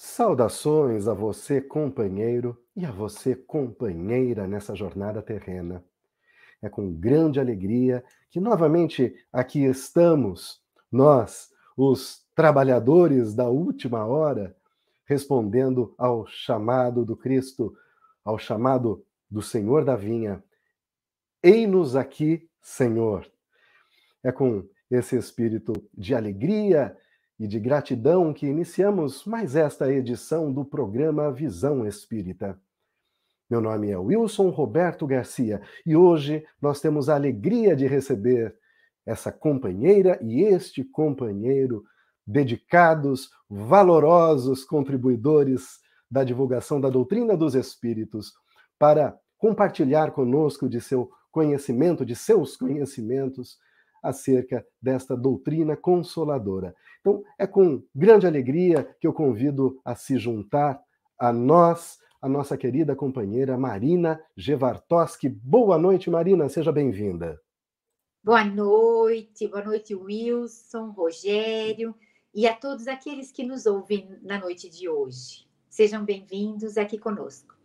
Saudações a você, companheiro, e a você, companheira, nessa jornada terrena. É com grande alegria que novamente aqui estamos, nós, os trabalhadores da última hora, respondendo ao chamado do Cristo, ao chamado do Senhor da vinha. Ei-nos aqui, Senhor. É com esse espírito de alegria e de gratidão que iniciamos mais esta edição do programa Visão Espírita. Meu nome é Wilson Roberto Garcia e hoje nós temos a alegria de receber essa companheira e este companheiro dedicados, valorosos contribuidores da divulgação da doutrina dos Espíritos para compartilhar conosco de seu conhecimento, de seus conhecimentos acerca desta doutrina consoladora. Então, é com grande alegria que eu convido a se juntar a nós, a nossa querida companheira Marina Gevartoski. Boa noite, Marina, seja bem-vinda. Boa noite, boa noite, Wilson, Rogério e a todos aqueles que nos ouvem na noite de hoje. Sejam bem-vindos aqui conosco.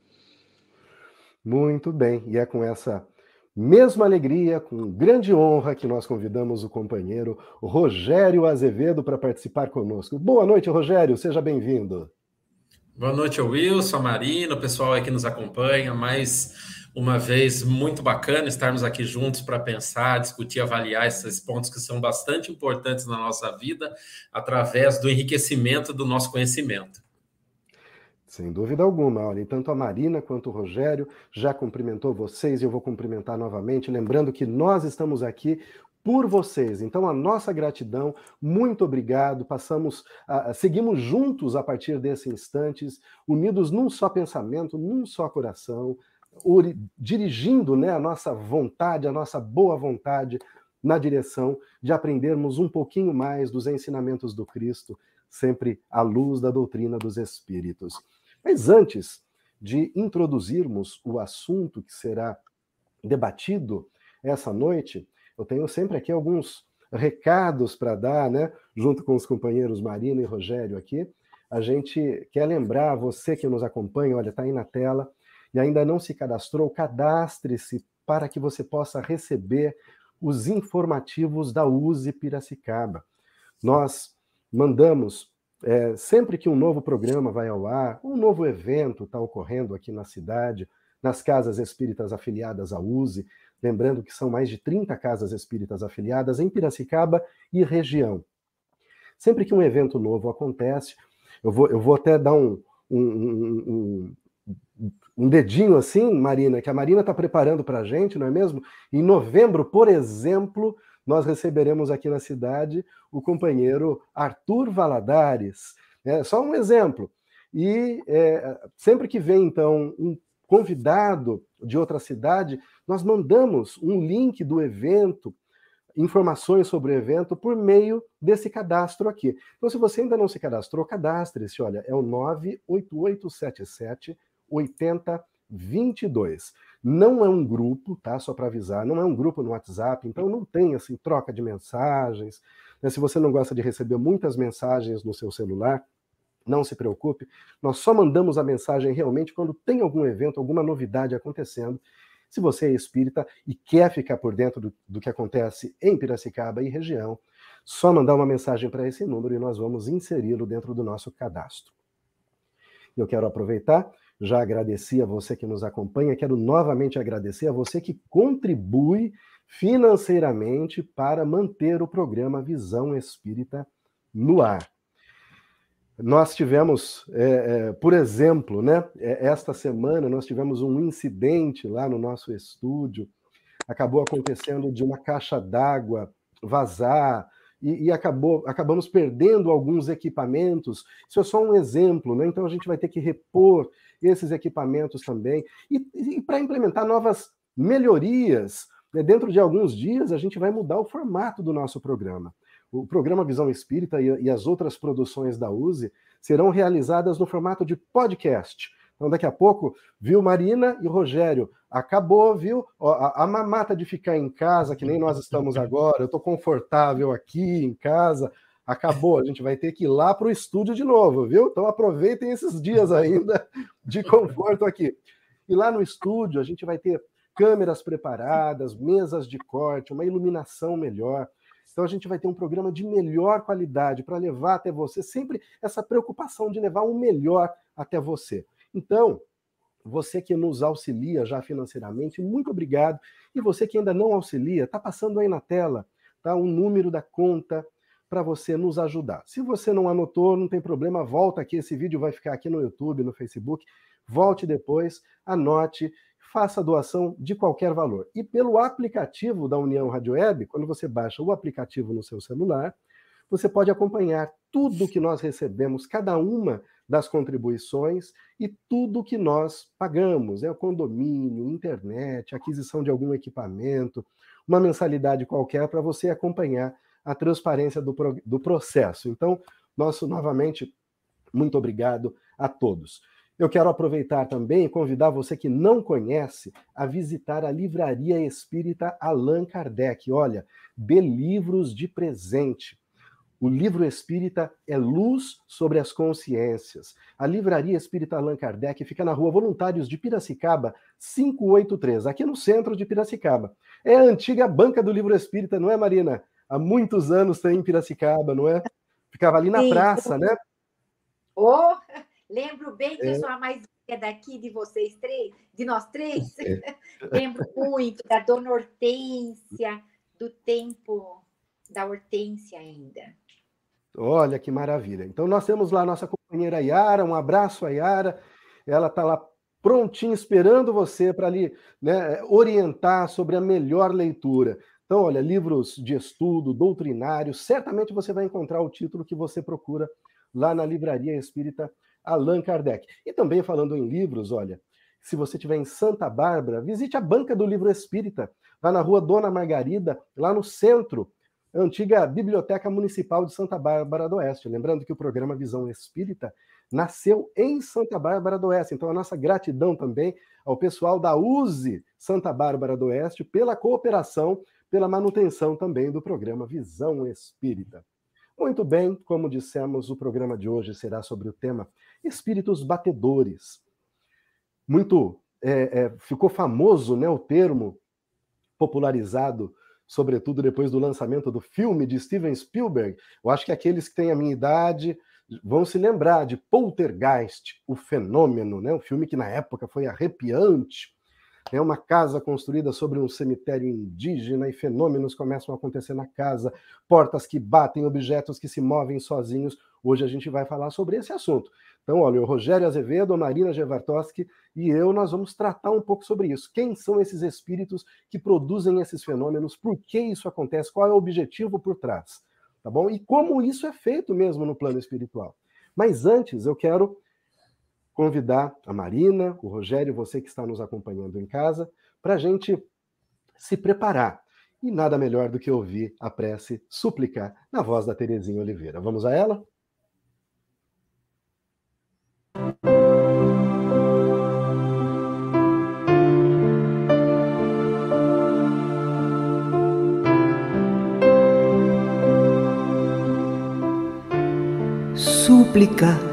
Muito bem, e é com essa mesma alegria, com grande honra, que nós convidamos o companheiro Rogério Azevedo para participar conosco. Boa noite, Rogério, seja bem-vindo. Boa noite, Wilson, Marina, o pessoal aí que nos acompanha. Mais uma vez, muito bacana estarmos aqui juntos para pensar, discutir, avaliar esses pontos que são bastante importantes na nossa vida, através do enriquecimento do nosso conhecimento. Sem dúvida alguma. Olha, tanto a Marina quanto o Rogério já cumprimentou vocês e eu vou cumprimentar novamente, lembrando que nós estamos aqui por vocês. Então, a nossa gratidão, muito obrigado. Passamos, uh, seguimos juntos a partir desses instantes, unidos num só pensamento, num só coração, dirigindo né, a nossa vontade, a nossa boa vontade na direção de aprendermos um pouquinho mais dos ensinamentos do Cristo, sempre à luz da doutrina dos Espíritos. Mas antes de introduzirmos o assunto que será debatido essa noite, eu tenho sempre aqui alguns recados para dar, né? Junto com os companheiros Marina e Rogério aqui. A gente quer lembrar você que nos acompanha, olha, está aí na tela, e ainda não se cadastrou, cadastre-se para que você possa receber os informativos da USE Piracicaba. Nós mandamos é, sempre que um novo programa vai ao ar, um novo evento está ocorrendo aqui na cidade, nas casas espíritas afiliadas à USE, lembrando que são mais de 30 casas espíritas afiliadas em Piracicaba e região. Sempre que um evento novo acontece, eu vou, eu vou até dar um, um, um, um dedinho assim, Marina, que a Marina está preparando para a gente, não é mesmo? Em novembro, por exemplo, nós receberemos aqui na cidade o companheiro Arthur Valadares. É só um exemplo. E é, sempre que vem, então, um convidado de outra cidade, nós mandamos um link do evento, informações sobre o evento, por meio desse cadastro aqui. Então, se você ainda não se cadastrou, cadastre-se. Olha, é o 98877 8022. Não é um grupo, tá? Só para avisar, não é um grupo no WhatsApp, então não tem assim troca de mensagens. Né? Se você não gosta de receber muitas mensagens no seu celular, não se preocupe, nós só mandamos a mensagem realmente quando tem algum evento, alguma novidade acontecendo. Se você é espírita e quer ficar por dentro do, do que acontece em Piracicaba e região, só mandar uma mensagem para esse número e nós vamos inseri-lo dentro do nosso cadastro. Eu quero aproveitar já agradeci a você que nos acompanha, quero novamente agradecer a você que contribui financeiramente para manter o programa Visão Espírita no ar. Nós tivemos, é, é, por exemplo, né, é, esta semana nós tivemos um incidente lá no nosso estúdio, acabou acontecendo de uma caixa d'água vazar, e, e, acabou, acabamos perdendo alguns equipamentos. Isso é só um exemplo, né? Então a gente vai ter que repor esses equipamentos também. E, e para implementar novas melhorias, né? dentro de alguns dias a gente vai mudar o formato do nosso programa. O programa Visão Espírita e, e as outras produções da USE serão realizadas no formato de podcast. Então, daqui a pouco, viu, Marina e Rogério, acabou, viu? A, a mamata de ficar em casa, que nem nós estamos agora, eu estou confortável aqui em casa, acabou. A gente vai ter que ir lá para o estúdio de novo, viu? Então aproveitem esses dias ainda de conforto aqui. E lá no estúdio a gente vai ter câmeras preparadas, mesas de corte, uma iluminação melhor. Então a gente vai ter um programa de melhor qualidade para levar até você, sempre essa preocupação de levar o melhor até você. Então, você que nos auxilia já financeiramente, muito obrigado. E você que ainda não auxilia, está passando aí na tela, tá? Um número da conta para você nos ajudar. Se você não anotou, não tem problema, volta aqui, esse vídeo vai ficar aqui no YouTube, no Facebook. Volte depois, anote, faça doação de qualquer valor. E pelo aplicativo da União Rádio Web, quando você baixa o aplicativo no seu celular, você pode acompanhar tudo que nós recebemos, cada uma das contribuições e tudo que nós pagamos, é o condomínio, internet, aquisição de algum equipamento, uma mensalidade qualquer para você acompanhar a transparência do, do processo. Então, nosso novamente muito obrigado a todos. Eu quero aproveitar também e convidar você que não conhece a visitar a Livraria Espírita Allan Kardec. Olha, dê livros de presente. O livro espírita é luz sobre as consciências. A Livraria Espírita Allan Kardec fica na rua Voluntários de Piracicaba, 583, aqui no centro de Piracicaba. É a antiga banca do livro espírita, não é, Marina? Há muitos anos tem em Piracicaba, não é? Ficava ali na Sim. praça, né? Oh, lembro bem que é. eu sou a mais daqui de vocês três, de nós três. É. lembro muito da Dona Hortência, do tempo da Hortência ainda. Olha que maravilha. Então, nós temos lá a nossa companheira Yara, um abraço a Yara. Ela está lá prontinha, esperando você para ali né, orientar sobre a melhor leitura. Então, olha, livros de estudo, doutrinários, certamente você vai encontrar o título que você procura lá na Livraria Espírita Allan Kardec. E também falando em livros, olha, se você estiver em Santa Bárbara, visite a Banca do Livro Espírita, lá na rua Dona Margarida, lá no centro antiga Biblioteca Municipal de Santa Bárbara do Oeste. Lembrando que o programa Visão Espírita nasceu em Santa Bárbara do Oeste. Então, a nossa gratidão também ao pessoal da USE Santa Bárbara do Oeste pela cooperação, pela manutenção também do programa Visão Espírita. Muito bem, como dissemos, o programa de hoje será sobre o tema Espíritos Batedores. Muito é, é, ficou famoso né, o termo popularizado sobretudo depois do lançamento do filme de Steven Spielberg. Eu acho que aqueles que têm a minha idade vão se lembrar de Poltergeist, o fenômeno, né? um filme que na época foi arrepiante. É uma casa construída sobre um cemitério indígena e fenômenos começam a acontecer na casa, portas que batem, objetos que se movem sozinhos. Hoje a gente vai falar sobre esse assunto. Então, olha, o Rogério Azevedo, a Marina Gevartoski e eu, nós vamos tratar um pouco sobre isso. Quem são esses espíritos que produzem esses fenômenos? Por que isso acontece? Qual é o objetivo por trás? Tá bom? E como isso é feito mesmo no plano espiritual. Mas antes, eu quero convidar a Marina, o Rogério, você que está nos acompanhando em casa, para a gente se preparar. E nada melhor do que ouvir a prece suplicar na voz da Terezinha Oliveira. Vamos a ela? Súplica.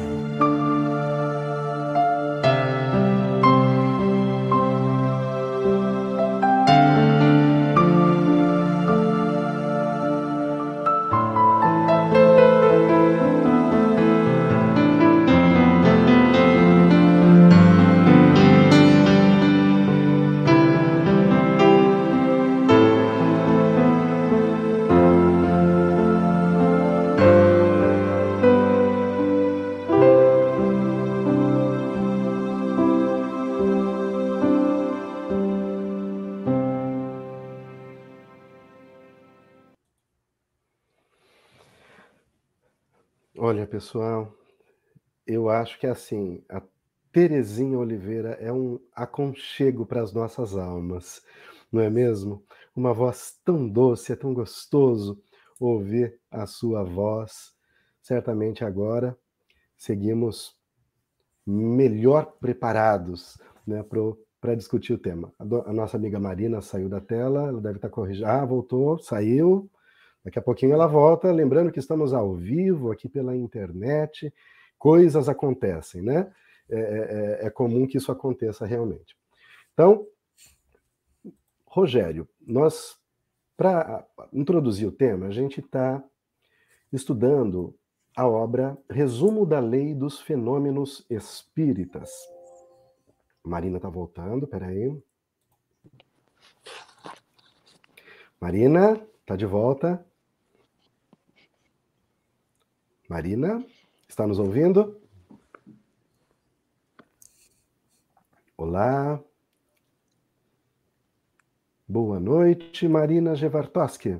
Olha, pessoal, eu acho que é assim, a Terezinha Oliveira é um aconchego para as nossas almas, não é mesmo? Uma voz tão doce, é tão gostoso ouvir a sua voz. Certamente agora seguimos melhor preparados né, para discutir o tema. A, do, a, nossa amiga Marina saiu da tela, ela deve estar corrigindo. Ah, voltou, saiu. Daqui a pouquinho ela volta. Lembrando que estamos ao vivo aqui pela internet, coisas acontecem, né? É, é, é, é comum que isso aconteça realmente. Então, Rogério, nós, para introduzir o tema, a gente está estudando a obra Resumo da Lei dos Fenômenos Espíritas. Marina está voltando, peraí. Marina, está de volta. Marina, está nos ouvindo? Olá. Boa noite, Marina Gevartoski.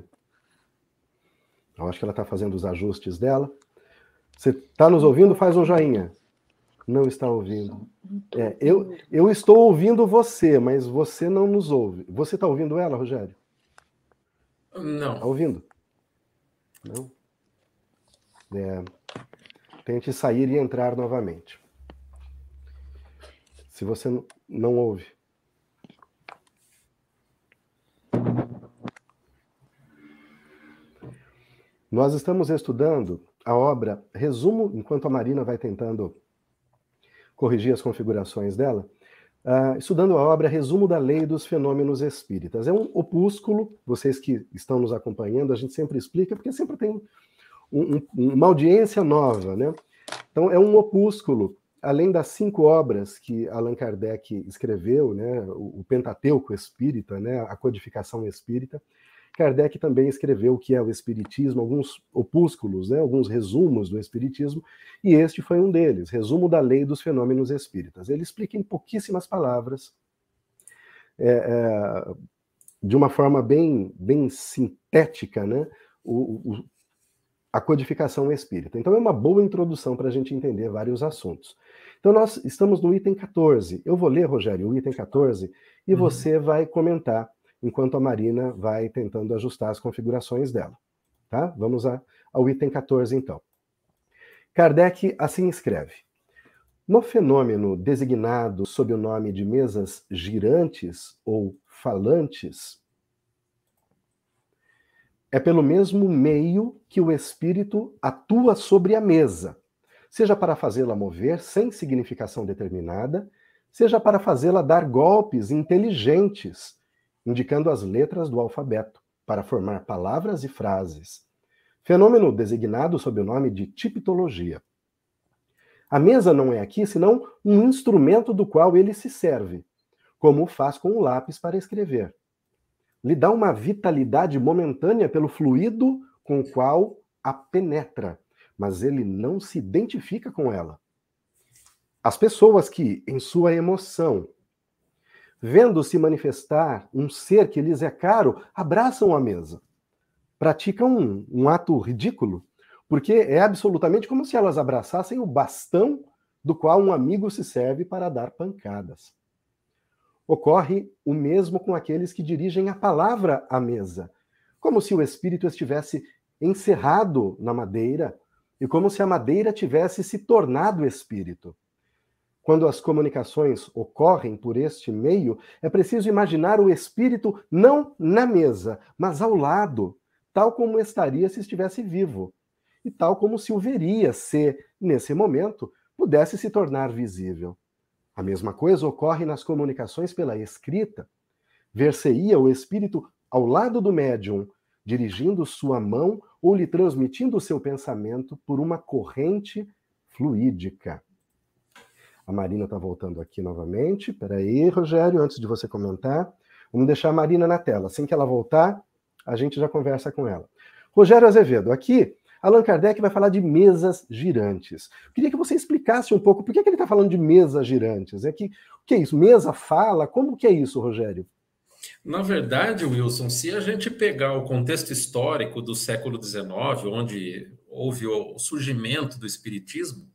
Eu acho que ela está fazendo os ajustes dela. Você está nos ouvindo? Faz um joinha. Não está ouvindo. É, eu, eu estou ouvindo você, mas você não nos ouve. Você está ouvindo ela, Rogério? Não. Está ouvindo? Não? É, tente sair e entrar novamente. Se você não ouve. Nós estamos estudando a obra, resumo, enquanto a Marina vai tentando corrigir as configurações dela, uh, estudando a obra Resumo da Lei dos Fenômenos Espíritas. É um opúsculo, vocês que estão nos acompanhando, a gente sempre explica, porque sempre tem um, um, uma audiência nova, né? Então, é um opúsculo, além das cinco obras que Allan Kardec escreveu, né, o, o Pentateuco Espírita, né, a codificação espírita, Kardec também escreveu o que é o Espiritismo, alguns opúsculos, né, alguns resumos do Espiritismo, e este foi um deles, Resumo da Lei dos Fenômenos Espíritas. Ele explica em pouquíssimas palavras, é, é, de uma forma bem, bem sintética, né, o, o, a codificação espírita. Então é uma boa introdução para a gente entender vários assuntos. Então nós estamos no item 14. Eu vou ler, Rogério, o item 14, e uhum. você vai comentar enquanto a Marina vai tentando ajustar as configurações dela. Tá? Vamos a, ao item 14, então. Kardec assim escreve: No fenômeno designado sob o nome de mesas girantes ou falantes, é pelo mesmo meio que o espírito atua sobre a mesa, seja para fazê-la mover sem significação determinada, seja para fazê-la dar golpes inteligentes indicando as letras do alfabeto, para formar palavras e frases. Fenômeno designado sob o nome de tipologia. A mesa não é aqui senão um instrumento do qual ele se serve, como faz com o lápis para escrever. Lhe dá uma vitalidade momentânea pelo fluido com o qual a penetra, mas ele não se identifica com ela. As pessoas que, em sua emoção, vendo se manifestar um ser que lhes é caro, abraçam a mesa. Praticam um, um ato ridículo, porque é absolutamente como se elas abraçassem o bastão do qual um amigo se serve para dar pancadas. Ocorre o mesmo com aqueles que dirigem a palavra à mesa, como se o espírito estivesse encerrado na madeira e como se a madeira tivesse se tornado espírito. Quando as comunicações ocorrem por este meio, é preciso imaginar o espírito não na mesa, mas ao lado, tal como estaria se estivesse vivo, e tal como se o veria se, nesse momento, pudesse se tornar visível. A mesma coisa ocorre nas comunicações pela escrita. Ver-se-ia o espírito ao lado do médium, dirigindo sua mão ou lhe transmitindo seu pensamento por uma corrente fluídica. A Marina está voltando aqui novamente. Espera aí, Rogério, antes de você comentar. Vamos deixar a Marina na tela. Assim que ela voltar, a gente já conversa com ela. Rogério Azevedo, aqui, Allan Kardec vai falar de mesas girantes. Queria que você explicasse um pouco por que, que ele está falando de mesas girantes. É que, o que é isso? Mesa fala? Como que é isso, Rogério? Na verdade, Wilson, se a gente pegar o contexto histórico do século XIX, onde houve o surgimento do espiritismo,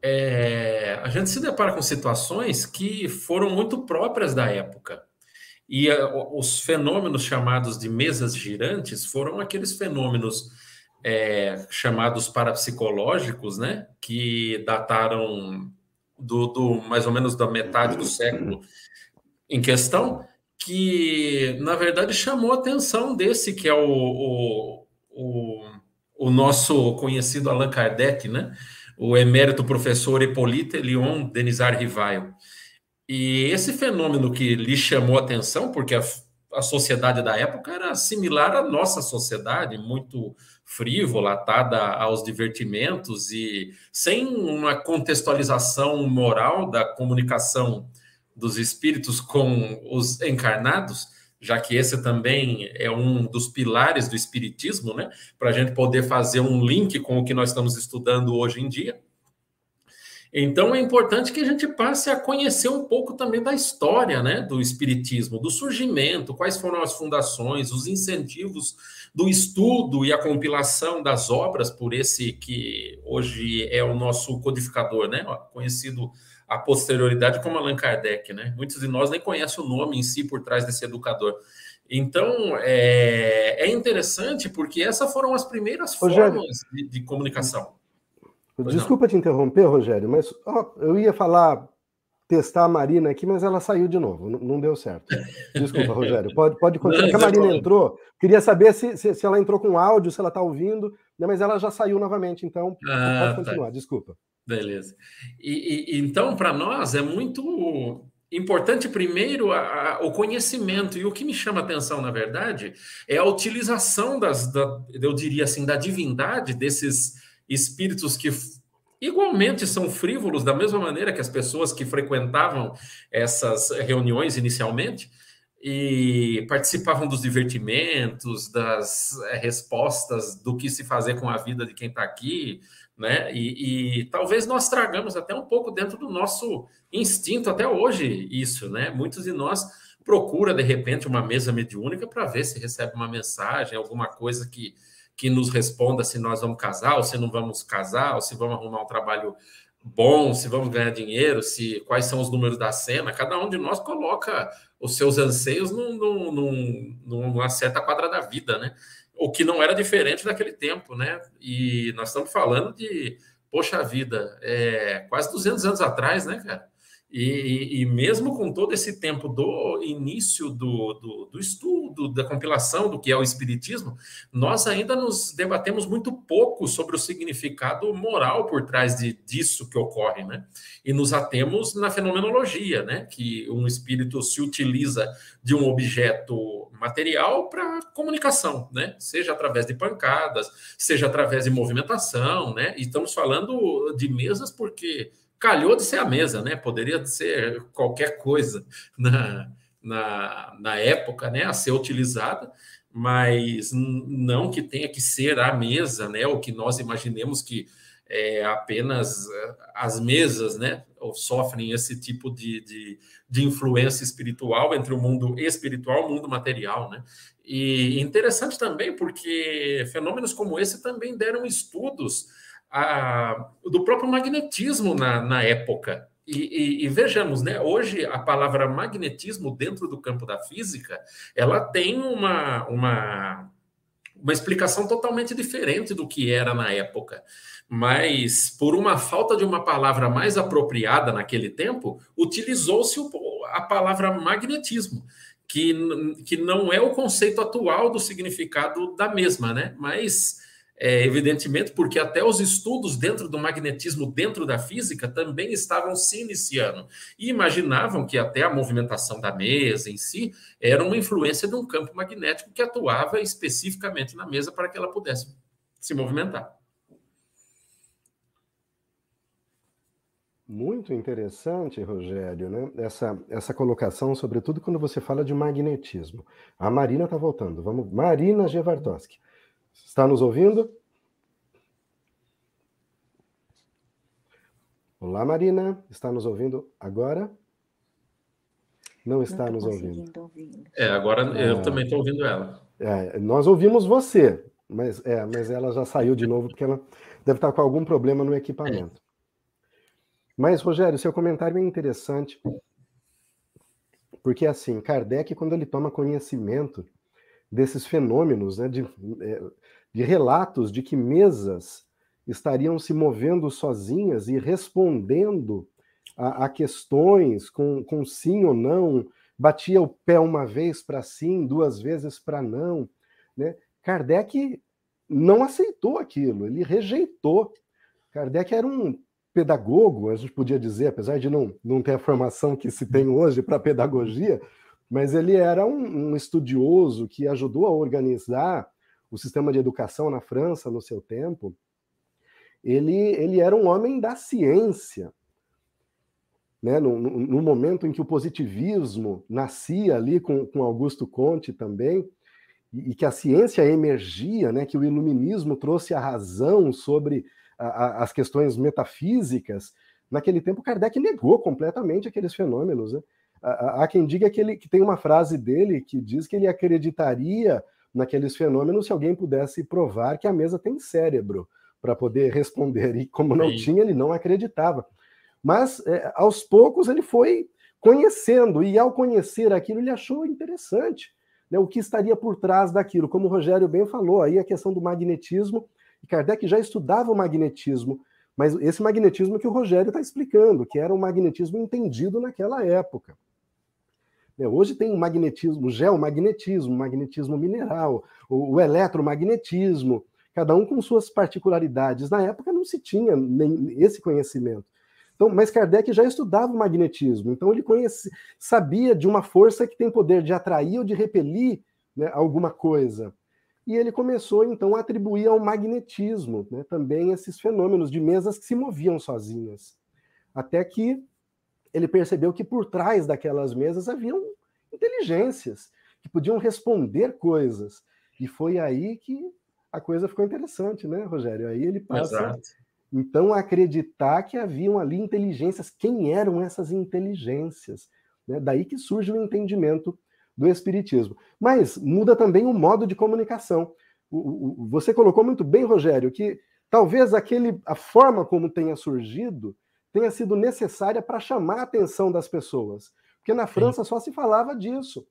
é, a gente se depara com situações que foram muito próprias da época. E a, os fenômenos chamados de mesas girantes foram aqueles fenômenos é, chamados parapsicológicos, né, que dataram do, do, mais ou menos da metade do século em questão, que na verdade chamou a atenção desse que é o, o, o, o nosso conhecido Allan Kardec, né, o emérito professor Hippolyte Leon Denisard Rivail. E esse fenômeno que lhe chamou a atenção, porque a, a sociedade da época era similar à nossa sociedade, muito frívola, atada aos divertimentos e sem uma contextualização moral da comunicação dos espíritos com os encarnados, já que esse também é um dos pilares do espiritismo, né? Para a gente poder fazer um link com o que nós estamos estudando hoje em dia. Então é importante que a gente passe a conhecer um pouco também da história né, do Espiritismo, do surgimento, quais foram as fundações, os incentivos do estudo e a compilação das obras por esse que hoje é o nosso codificador, né, conhecido a posterioridade como Allan Kardec. Né? Muitos de nós nem conhecem o nome em si por trás desse educador. Então, é, é interessante porque essas foram as primeiras formas de, de comunicação. Pois Desculpa não. te interromper, Rogério, mas ó, eu ia falar testar a Marina aqui, mas ela saiu de novo, não, não deu certo. Desculpa, Rogério, pode, pode continuar. Não, a Marina entrou, queria saber se, se, se, ela entrou com áudio, se ela está ouvindo, né, mas ela já saiu novamente, então ah, pode tá. continuar, tá. desculpa. Beleza. E, e então, para nós, é muito importante, primeiro, a, a, o conhecimento, e o que me chama a atenção, na verdade, é a utilização das, da, eu diria assim, da divindade desses espíritos que igualmente são frívolos, da mesma maneira que as pessoas que frequentavam essas reuniões inicialmente e participavam dos divertimentos, das eh, respostas do que se fazer com a vida de quem está aqui, né? E, e, talvez nós tragamos até um pouco dentro do nosso instinto até hoje isso, né? Muitos de nós procura de repente uma mesa mediúnica para ver se recebe uma mensagem, alguma coisa que que nos responda se nós vamos casar, ou se não vamos casar, ou se vamos arrumar um trabalho bom, se vamos ganhar dinheiro, se quais são os números da cena. Cada um de nós coloca os seus anseios num, num, num, numa certa quadra da vida, né? O que não era diferente naquele tempo, né? E nós estamos falando de, poxa vida, é, quase 200 anos atrás, né, cara? E, e, mesmo com todo esse tempo do início do, do, do, estudo, da compilação do que é o Espiritismo, nós ainda nos debatemos muito pouco sobre o significado moral por trás de, disso que ocorre, né? E nos atemos na fenomenologia, né? Que um espírito se utiliza de um objeto material para comunicação, né? Seja através de pancadas, seja através de movimentação, né? E estamos falando de mesas porque calhou de ser a mesa, né? Poderia ser qualquer coisa na, na, na época, né? A ser utilizada, mas não que tenha que ser a mesa, né? O que nós imaginemos que é, apenas eh, as mesas, né? Sofrem esse tipo de, de, de influência espiritual entre o mundo espiritual e o mundo material, né? E interessante também porque fenômenos como esse também deram estudos a, do próprio magnetismo na, na época. E, e, e, vejamos, né? Hoje a palavra magnetismo dentro do campo da física, ela tem uma, uma, uma explicação totalmente diferente do que era na época. Mas por uma falta de uma palavra mais apropriada naquele tempo, utilizou-se a palavra magnetismo, que, que não é o conceito atual do significado da mesma, né? Mas é, evidentemente, porque até os estudos dentro do magnetismo, dentro da física, também estavam se iniciando. E imaginavam que até a movimentação da mesa em si era uma influência de um campo magnético que atuava especificamente na mesa para que ela pudesse se movimentar. Muito interessante, Rogério, né? essa, essa colocação, sobretudo quando você fala de magnetismo. A Marina está voltando. Vamos, Marina Gevartoski. Está nos ouvindo? Olá, Marina. Está nos ouvindo agora? Não está Não nos ouvindo. É, agora eu ah, também estou ouvindo ela. É, nós ouvimos você. Mas, é, mas ela já saiu de novo porque ela deve estar com algum problema no equipamento. Mas, Rogério, seu comentário é interessante, porque, assim, Kardec, quando ele toma conhecimento desses fenômenos, né, de, é, de relatos de que mesas estariam se movendo sozinhas e respondendo a, a questões com, com sim ou não, batia o pé uma vez para sim, duas vezes para não. Né? Kardec não aceitou aquilo, ele rejeitou. Kardec era um pedagogo, a gente podia dizer, apesar de não, não ter a formação que se tem hoje para pedagogia, mas ele era um, um, estudioso que ajudou a organizar o sistema de educação na França no seu tempo. Ele, ele era um homem da ciência. Né? No, no, momento em que o positivismo nascia ali com, com Augusto Conte também, e, e que a ciência emergia, né? que o iluminismo trouxe a razão sobre a, a, as questões metafísicas, naquele tempo Kardec negou completamente aqueles fenômenos. Né? Há quem diga que, ele, que tem uma frase dele que diz que ele acreditaria naqueles fenômenos se alguém pudesse provar que a mesa tem cérebro para poder responder. E como não Sim. tinha, ele não acreditava. Mas é, aos poucos ele foi conhecendo, e ao conhecer aquilo, ele achou interessante né, o que estaria por trás daquilo. Como o Rogério bem falou, aí a questão do magnetismo, e Kardec já estudava o magnetismo, mas esse magnetismo que o Rogério está explicando, que era um magnetismo entendido naquela época. Né, hoje tem o magnetismo, o geomagnetismo, o magnetismo mineral, o, o eletromagnetismo, cada um com suas particularidades. Na época não se tinha nem esse conhecimento. Então, mas Kardec já estudava o magnetismo, então ele conhecia, sabia de uma força que tem poder de atrair ou de repelir né, alguma coisa. E ele começou então a atribuir ao magnetismo né, também esses fenômenos de mesas que se moviam sozinhas. Até que ele percebeu que por trás daquelas mesas haviam inteligências que podiam responder coisas. E foi aí que a coisa ficou interessante, né, Rogério? Aí ele passa Exato. então a acreditar que haviam ali inteligências. Quem eram essas inteligências? Né? Daí que surge o entendimento do Espiritismo. Mas muda também o modo de comunicação. O, o, você colocou muito bem, Rogério, que talvez aquele, a forma como tenha surgido tenha sido necessária para chamar a atenção das pessoas. Porque na França Sim. só se falava disso.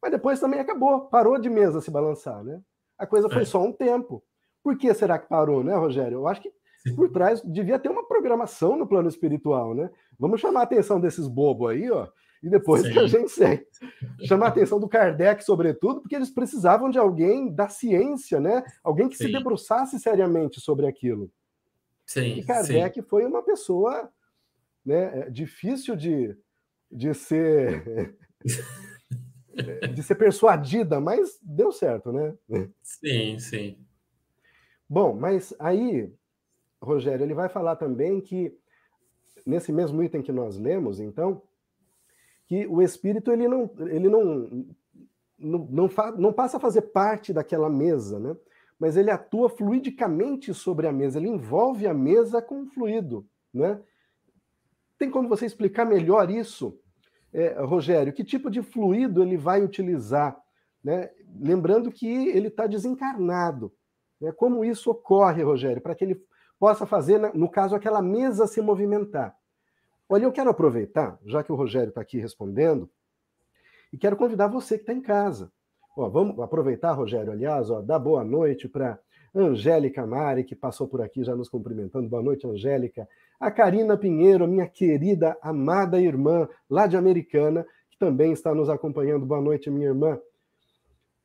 Mas depois também acabou, parou de mesa se balançar, né? A coisa foi é. só um tempo. Por que será que parou, né, Rogério? Eu acho que por trás devia ter uma programação no plano espiritual, né? Vamos chamar a atenção desses bobos aí, ó, e depois Sim. que a gente segue. Chamar a atenção do Kardec, sobretudo, porque eles precisavam de alguém da ciência, né? Alguém que Sim. se debruçasse seriamente sobre aquilo. Sim, e Kardec sim. foi uma pessoa né, é, difícil de, de ser de ser persuadida, mas deu certo, né? Sim, sim. Bom, mas aí, Rogério, ele vai falar também que nesse mesmo item que nós lemos, então, que o espírito ele não ele não não, não, não passa a fazer parte daquela mesa, né? Mas ele atua fluidicamente sobre a mesa, ele envolve a mesa com o fluido. Né? Tem como você explicar melhor isso, é, Rogério? Que tipo de fluido ele vai utilizar? Né? Lembrando que ele está desencarnado. Né? Como isso ocorre, Rogério, para que ele possa fazer, no caso, aquela mesa se movimentar? Olha, eu quero aproveitar, já que o Rogério está aqui respondendo, e quero convidar você que está em casa. Ó, vamos aproveitar, Rogério, aliás, ó, dar boa noite para Angélica Mari, que passou por aqui já nos cumprimentando. Boa noite, Angélica. A Karina Pinheiro, minha querida, amada irmã, lá de Americana, que também está nos acompanhando. Boa noite, minha irmã.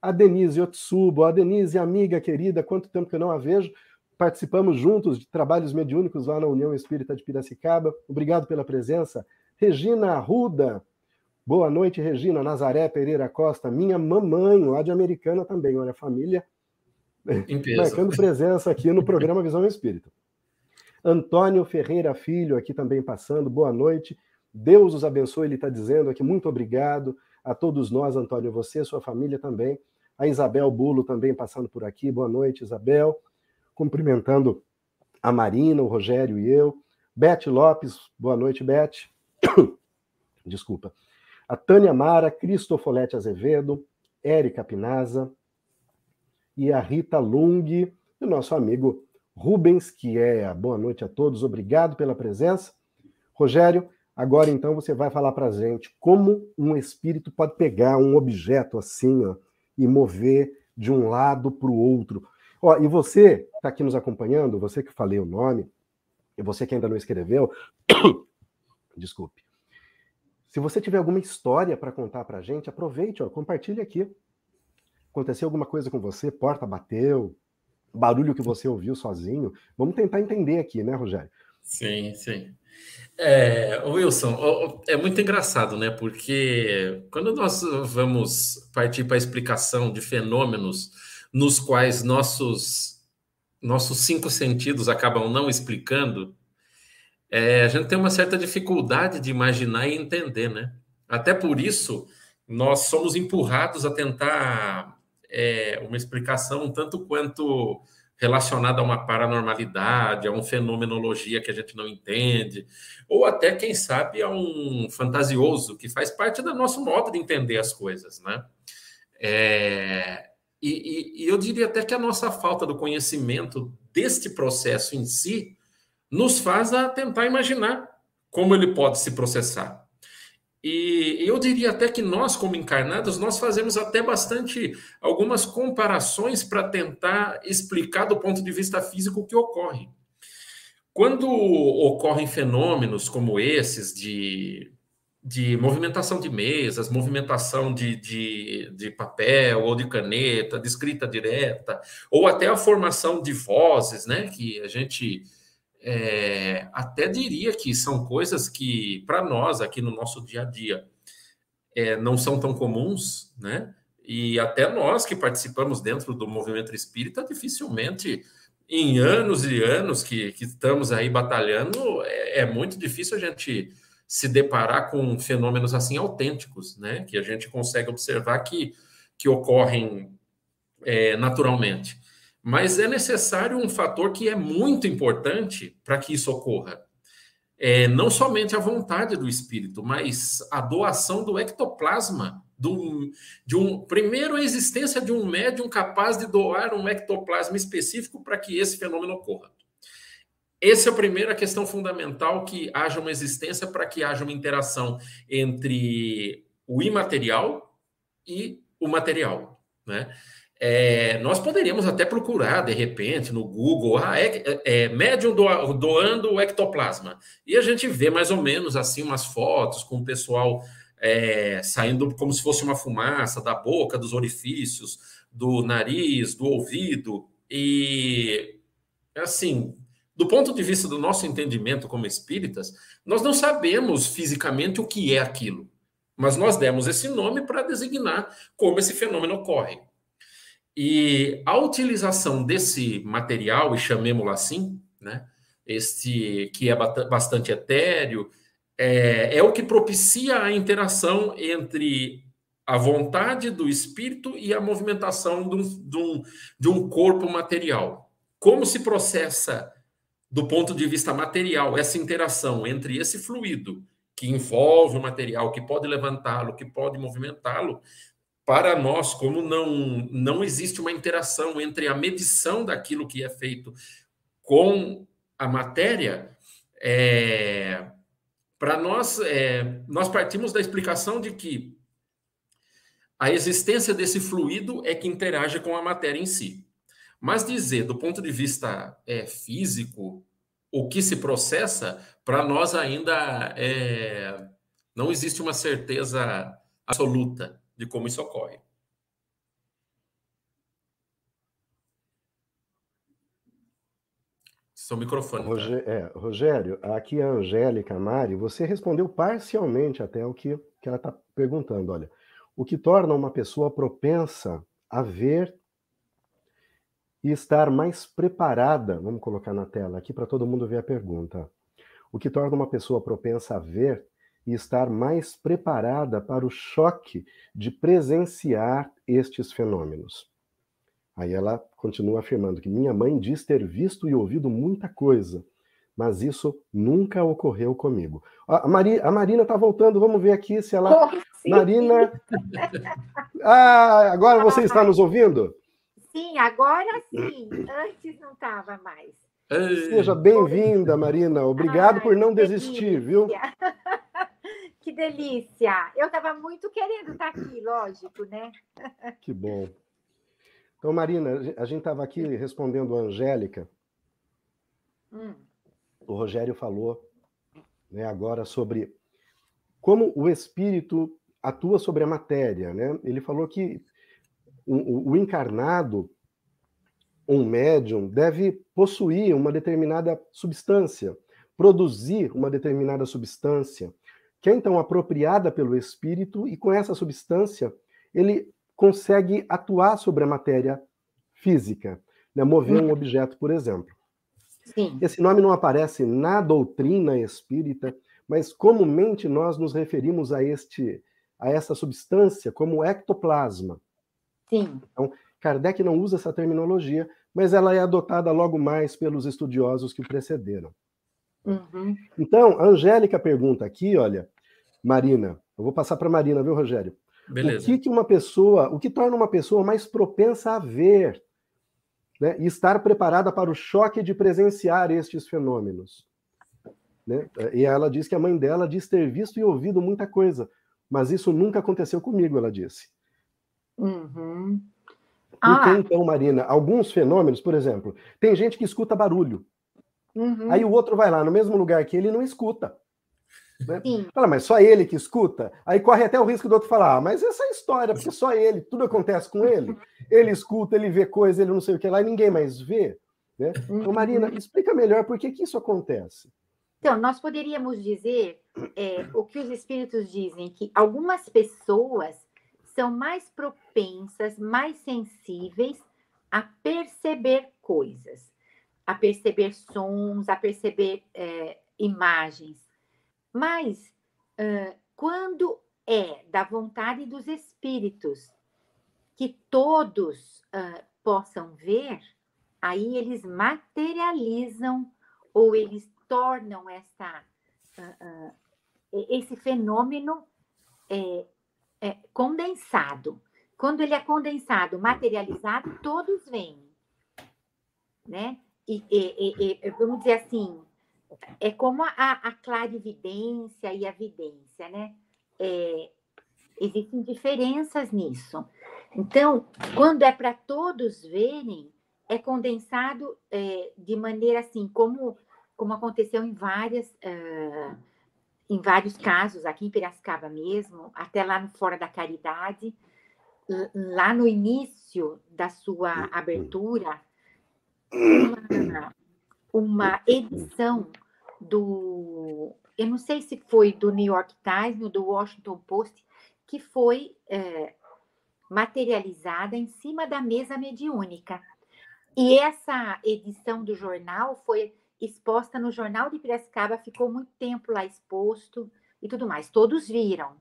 A Denise Otsubo, a Denise, amiga querida, quanto tempo que eu não a vejo. Participamos juntos de trabalhos mediúnicos lá na União Espírita de Piracicaba. Obrigado pela presença. Regina Arruda, Boa noite, Regina Nazaré Pereira Costa, minha mamãe, lá de Americana também, olha, família marcando presença aqui no programa Visão Espírita. Antônio Ferreira Filho aqui também passando, boa noite. Deus os abençoe, ele está dizendo aqui, muito obrigado a todos nós, Antônio, você, sua família também. A Isabel Bulo também passando por aqui, boa noite, Isabel. Cumprimentando a Marina, o Rogério e eu. Beth Lopes, boa noite, Beth. Desculpa a Tânia Mara, Cristofolete Azevedo, Érica Pinaza, e a Rita Lung, e o nosso amigo Rubens, é boa noite a todos, obrigado pela presença. Rogério, agora então você vai falar para gente como um espírito pode pegar um objeto assim ó, e mover de um lado para o outro. Ó, e você está aqui nos acompanhando, você que falei o nome, e você que ainda não escreveu, desculpe. Se você tiver alguma história para contar para a gente, aproveite, ó, compartilhe aqui. Aconteceu alguma coisa com você? Porta bateu? Barulho que você ouviu sozinho? Vamos tentar entender aqui, né, Rogério? Sim, sim. É, Wilson, é muito engraçado, né? Porque quando nós vamos partir para a explicação de fenômenos nos quais nossos, nossos cinco sentidos acabam não explicando, é, a gente tem uma certa dificuldade de imaginar e entender, né? Até por isso, nós somos empurrados a tentar é, uma explicação tanto quanto relacionada a uma paranormalidade, a uma fenomenologia que a gente não entende, ou até, quem sabe, a um fantasioso, que faz parte do nosso modo de entender as coisas, né? É, e, e, e eu diria até que a nossa falta do conhecimento deste processo em si nos faz a tentar imaginar como ele pode se processar. E eu diria até que nós, como encarnados, nós fazemos até bastante algumas comparações para tentar explicar do ponto de vista físico o que ocorre. Quando ocorrem fenômenos como esses de, de movimentação de mesas, movimentação de, de, de papel ou de caneta, de escrita direta, ou até a formação de vozes, né, que a gente é, até diria que são coisas que, para nós, aqui no nosso dia a dia, é, não são tão comuns, né? E até nós que participamos dentro do movimento espírita, dificilmente, em anos e anos que, que estamos aí batalhando, é, é muito difícil a gente se deparar com fenômenos assim autênticos, né? Que a gente consegue observar que, que ocorrem é, naturalmente. Mas é necessário um fator que é muito importante para que isso ocorra. É, não somente a vontade do espírito, mas a doação do ectoplasma. Do, de um, primeiro, a existência de um médium capaz de doar um ectoplasma específico para que esse fenômeno ocorra. Essa é a primeira questão fundamental, que haja uma existência para que haja uma interação entre o imaterial e o material. Né? É, nós poderíamos até procurar, de repente, no Google, ah, é, é, é médium do, doando o ectoplasma. E a gente vê mais ou menos assim umas fotos com o pessoal é, saindo como se fosse uma fumaça da boca, dos orifícios, do nariz, do ouvido. E assim, do ponto de vista do nosso entendimento como espíritas, nós não sabemos fisicamente o que é aquilo. Mas nós demos esse nome para designar como esse fenômeno ocorre. E a utilização desse material, e chamemos-lo assim, né, este que é bastante etéreo, é, é o que propicia a interação entre a vontade do espírito e a movimentação de um, de um, de um corpo material. Como se processa, do ponto de vista material, essa interação entre esse fluido que envolve o material, que pode levantá-lo, que pode movimentá-lo, para nós, como não, não existe uma interação entre a medição daquilo que é feito com a matéria, é, para nós, é, nós partimos da explicação de que a existência desse fluido é que interage com a matéria em si. Mas dizer, do ponto de vista é, físico, o que se processa, para nós ainda é, não existe uma certeza absoluta de como isso ocorre. Seu microfone. Tá? Rogério, é, Rogério, aqui é a Angélica Mari, você respondeu parcialmente até o que, que ela está perguntando. Olha, o que torna uma pessoa propensa a ver e estar mais preparada, vamos colocar na tela aqui para todo mundo ver a pergunta. O que torna uma pessoa propensa a ver e estar mais preparada para o choque de presenciar estes fenômenos. Aí ela continua afirmando que minha mãe diz ter visto e ouvido muita coisa, mas isso nunca ocorreu comigo. A, Mari, a Marina está voltando, vamos ver aqui se ela. Oh, Marina. Ah, agora você está nos ouvindo? Sim, agora sim. Antes não estava mais. Seja bem-vinda, Marina. Obrigado Ai, por não desistir, viu? Que delícia! Eu estava muito querendo estar aqui, lógico, né? que bom. Então, Marina, a gente estava aqui respondendo a Angélica. Hum. O Rogério falou né, agora sobre como o espírito atua sobre a matéria. Né? Ele falou que o, o encarnado, um médium, deve possuir uma determinada substância, produzir uma determinada substância, que é então apropriada pelo espírito, e com essa substância ele consegue atuar sobre a matéria física, né? mover um objeto, por exemplo. Sim. Esse nome não aparece na doutrina espírita, mas comumente nós nos referimos a este a essa substância como ectoplasma. Sim. Então, Kardec não usa essa terminologia, mas ela é adotada logo mais pelos estudiosos que o precederam. Uhum. Então, a Angélica pergunta aqui, olha, Marina, eu vou passar para Marina, viu, Rogério? Beleza. O que, que uma pessoa, o que torna uma pessoa mais propensa a ver né, e estar preparada para o choque de presenciar estes fenômenos? Né? E ela diz que a mãe dela diz ter visto e ouvido muita coisa, mas isso nunca aconteceu comigo, ela disse. Uhum. Ah. então, Marina, alguns fenômenos, por exemplo, tem gente que escuta barulho. Uhum. Aí o outro vai lá no mesmo lugar que ele não escuta. Né? Fala, mas só ele que escuta? Aí corre até o risco do outro falar, ah, mas essa é história, porque só ele, tudo acontece com ele. Ele escuta, ele vê coisa, ele não sei o que lá, e ninguém mais vê. Né? Então, Marina, uhum. explica melhor por que, que isso acontece. Então, nós poderíamos dizer é, o que os espíritos dizem, que algumas pessoas são mais propensas, mais sensíveis a perceber coisas, a perceber sons, a perceber é, imagens. Mas uh, quando é da vontade dos espíritos que todos uh, possam ver, aí eles materializam ou eles tornam essa, uh, esse fenômeno é, é, condensado. Quando ele é condensado, materializado, todos veem. Né? E, e, e, vamos dizer assim, é como a, a clarividência e a vidência, né? É, existem diferenças nisso. Então, quando é para todos verem, é condensado é, de maneira assim, como, como aconteceu em várias. Uh, em vários casos, aqui em Piracicaba mesmo, até lá no Fora da Caridade, lá no início da sua abertura, uma, uma edição do. Eu não sei se foi do New York Times ou do Washington Post, que foi é, materializada em cima da mesa mediúnica. E essa edição do jornal foi exposta no Jornal de Piracicaba, ficou muito tempo lá exposto e tudo mais. Todos viram,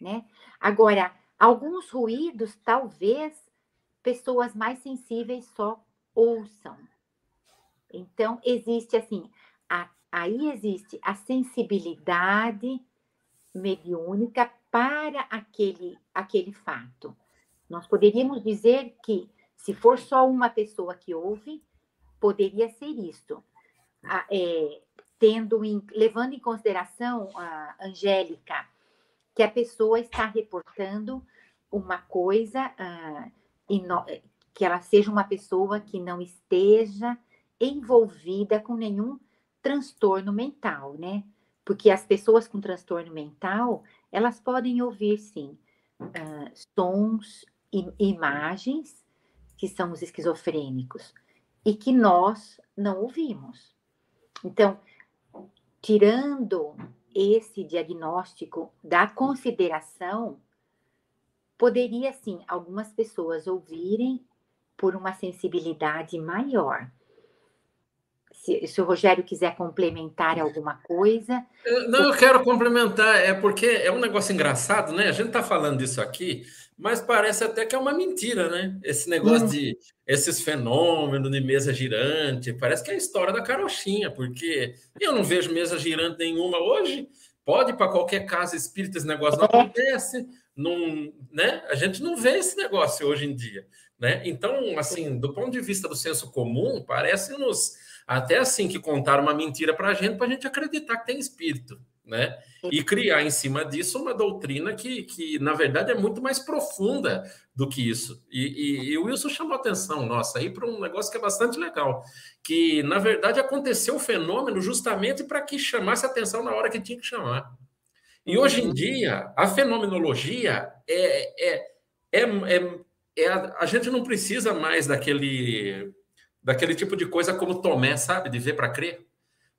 né? Agora, alguns ruídos, talvez pessoas mais sensíveis só ouçam. Então, existe assim, a, aí existe a sensibilidade mediúnica para aquele, aquele fato. Nós poderíamos dizer que, se for só uma pessoa que ouve, poderia ser isto é, tendo em, levando em consideração a Angélica que a pessoa está reportando uma coisa uh, que ela seja uma pessoa que não esteja envolvida com nenhum transtorno mental, né? Porque as pessoas com transtorno mental elas podem ouvir sim uh, sons e imagens que são os esquizofrênicos e que nós não ouvimos. Então, tirando esse diagnóstico da consideração, poderia sim algumas pessoas ouvirem por uma sensibilidade maior. Se, se, o Rogério quiser complementar alguma coisa. Não, eu quero complementar, é porque é um negócio engraçado, né? A gente está falando disso aqui, mas parece até que é uma mentira, né? Esse negócio hum. de esses fenômenos de mesa girante, parece que é a história da carochinha, porque eu não vejo mesa girante nenhuma hoje. Pode ir para qualquer casa espírita, esse negócio não acontece, não, né? A gente não vê esse negócio hoje em dia, né? Então, assim, do ponto de vista do senso comum, parece-nos até assim que contaram uma mentira para a gente, para a gente acreditar que tem espírito, né? E criar em cima disso uma doutrina que, que na verdade, é muito mais profunda do que isso. E, e, e o Wilson chamou a atenção nossa aí para um negócio que é bastante legal, que, na verdade, aconteceu o fenômeno justamente para que chamasse atenção na hora que tinha que chamar. E hoje em uhum. dia, a fenomenologia é, é, é, é, é a, a gente não precisa mais daquele daquele tipo de coisa como Tomé, sabe, de ver para crer.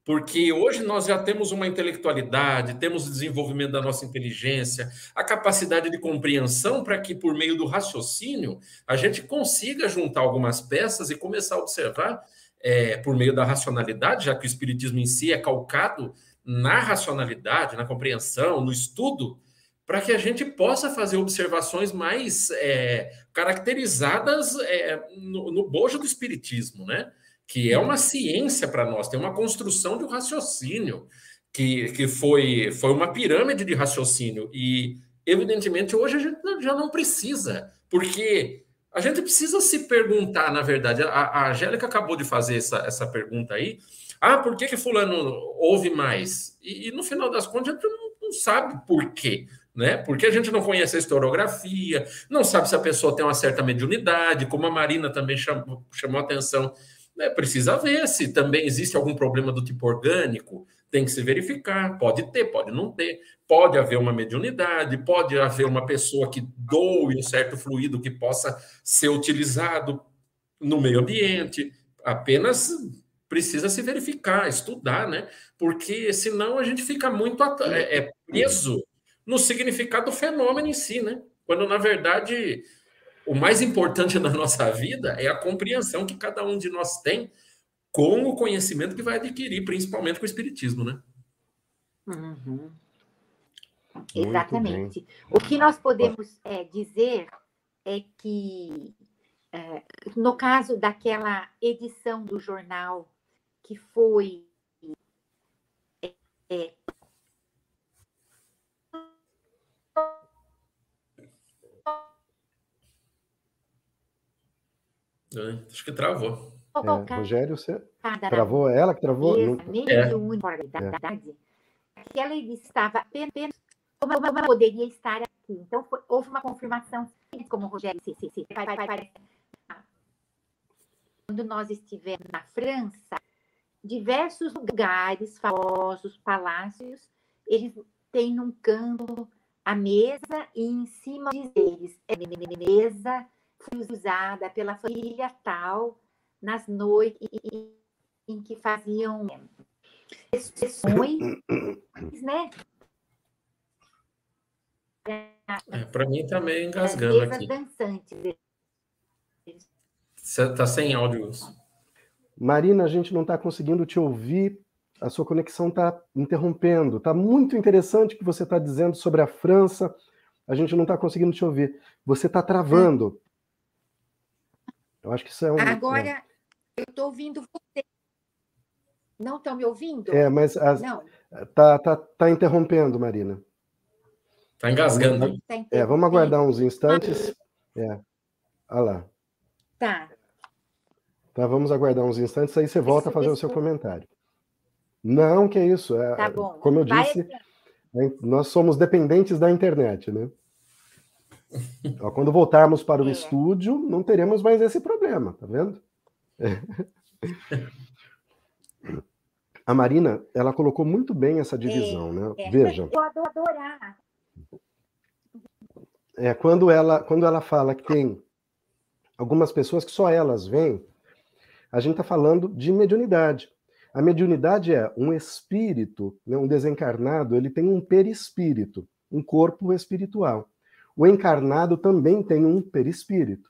Porque hoje nós já temos uma intelectualidade, temos o desenvolvimento da nossa inteligência, a capacidade de compreensão para que, por meio do raciocínio, a gente consiga juntar algumas peças e começar a observar, é, por meio da racionalidade, já que o Espiritismo em si é calcado na racionalidade, na compreensão, no estudo, para que a gente possa fazer observações mais é, caracterizadas é, no, no bojo do Espiritismo, né? que é uma ciência para nós, tem uma construção de um raciocínio, que, que foi, foi uma pirâmide de raciocínio. E, evidentemente, hoje a gente já não precisa, porque a gente precisa se perguntar, na verdade. A, a Angélica acabou de fazer essa, essa pergunta aí. Ah, por que, que Fulano ouve mais? E, e no final das contas, a gente não, não sabe por quê né? Porque a gente não conhece a historiografia, não sabe se a pessoa tem uma certa mediunidade, como a Marina também chamou, chamou atenção né, precisa ver se também existe algum problema do tipo orgânico, tem que se verificar. Pode ter, pode não ter. Pode haver uma mediunidade, pode haver uma pessoa que doe um certo fluido que possa ser utilizado no meio ambiente. Apenas precisa se verificar, estudar, né? Porque senão a gente fica muito é, é preso no significado do fenômeno em si, né? Quando na verdade o mais importante na nossa vida é a compreensão que cada um de nós tem com o conhecimento que vai adquirir, principalmente com o Espiritismo, né? Uhum. Exatamente. O que nós podemos é, dizer é que, é, no caso daquela edição do jornal que foi é, é É, acho que travou. É, Rogério, você travou ela que travou? Não... É. Que ela estava apenas como poderia estar aqui. Então foi, houve uma confirmação, como o Rogério sim, sim, sim, vai, vai, vai. Quando nós estivemos na França, diversos lugares famosos, palácios, eles têm num canto a mesa e em cima deles é mesa usada pela família tal nas noites em que faziam sessões, né? É, Para mim também engasgando aqui. Dançantes. Você está sem áudio. Marina, a gente não está conseguindo te ouvir. A sua conexão está interrompendo. Está muito interessante o que você está dizendo sobre a França. A gente não está conseguindo te ouvir. Você está travando. Eu acho que isso é um. Agora, é. eu estou ouvindo você. Não estão me ouvindo? É, mas as, não. Tá, tá, tá interrompendo, Marina. Está engasgando. Tá é, vamos aguardar uns instantes. É. Olha lá. Tá. Tá, vamos aguardar uns instantes, aí você volta isso, a fazer isso. o seu comentário. Não, que é isso. É, tá bom. Como eu Vai disse, assim. nós somos dependentes da internet, né? Quando voltarmos para o é. estúdio, não teremos mais esse problema, tá vendo? A Marina, ela colocou muito bem essa divisão, é, né? É. Veja. Eu adorar. É, quando ela, quando ela fala que tem algumas pessoas que só elas vêm, a gente está falando de mediunidade. A mediunidade é um espírito, né, um desencarnado, ele tem um perispírito, um corpo espiritual. O encarnado também tem um perispírito.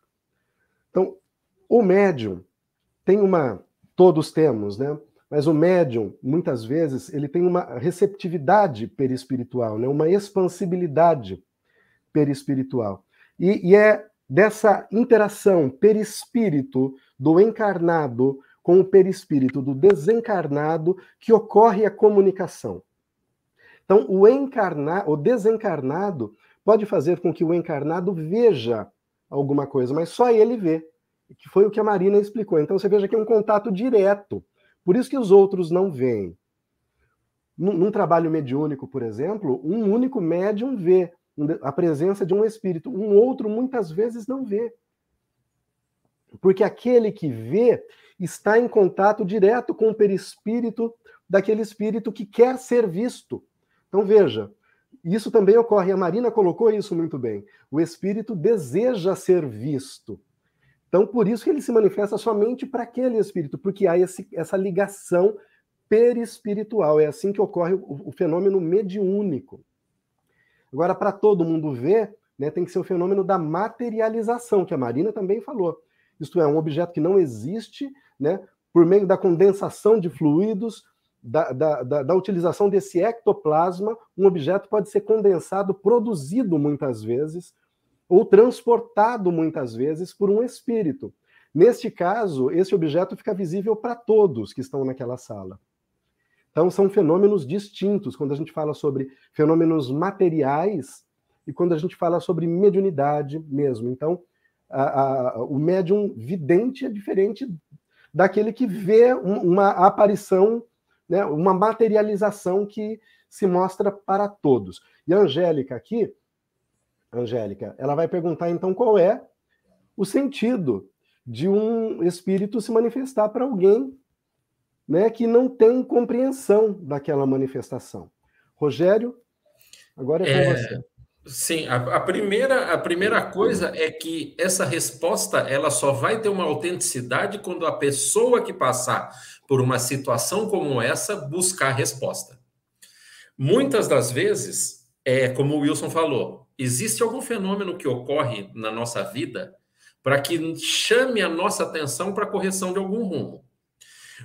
Então, o médium tem uma. Todos temos, né? Mas o médium, muitas vezes, ele tem uma receptividade perispiritual, né? uma expansibilidade perispiritual. E, e é dessa interação perispírito do encarnado com o perispírito do desencarnado que ocorre a comunicação. Então, o encarnar, o desencarnado pode fazer com que o encarnado veja alguma coisa, mas só ele vê. Que foi o que a Marina explicou. Então você veja que é um contato direto. Por isso que os outros não veem. Num, num trabalho mediúnico, por exemplo, um único médium vê a presença de um espírito, um outro muitas vezes não vê. Porque aquele que vê está em contato direto com o perispírito daquele espírito que quer ser visto. Então veja, isso também ocorre, a Marina colocou isso muito bem. O espírito deseja ser visto. Então, por isso que ele se manifesta somente para aquele espírito, porque há esse, essa ligação perispiritual. É assim que ocorre o, o fenômeno mediúnico. Agora, para todo mundo ver, né, tem que ser o fenômeno da materialização, que a Marina também falou. Isto é, um objeto que não existe, né, por meio da condensação de fluidos, da, da, da, da, utilização desse ectoplasma, um objeto pode ser condensado, produzido muitas vezes, ou transportado muitas vezes por um espírito. Neste caso, esse objeto fica visível para todos que estão naquela sala. Então, são fenômenos distintos quando a gente fala sobre fenômenos materiais e quando a gente fala sobre mediunidade mesmo. Então, a, a, o médium vidente é diferente daquele que vê um, uma aparição né, uma materialização que se mostra para todos. E a Angélica aqui, Angélica, ela vai perguntar então qual é o sentido de um espírito se manifestar para alguém né, que não tem compreensão daquela manifestação. Rogério, agora é com é, você. Sim, a, a, primeira, a primeira coisa é que essa resposta ela só vai ter uma autenticidade quando a pessoa que passar por uma situação como essa buscar resposta. Muitas das vezes, é como o Wilson falou, existe algum fenômeno que ocorre na nossa vida para que chame a nossa atenção para a correção de algum rumo.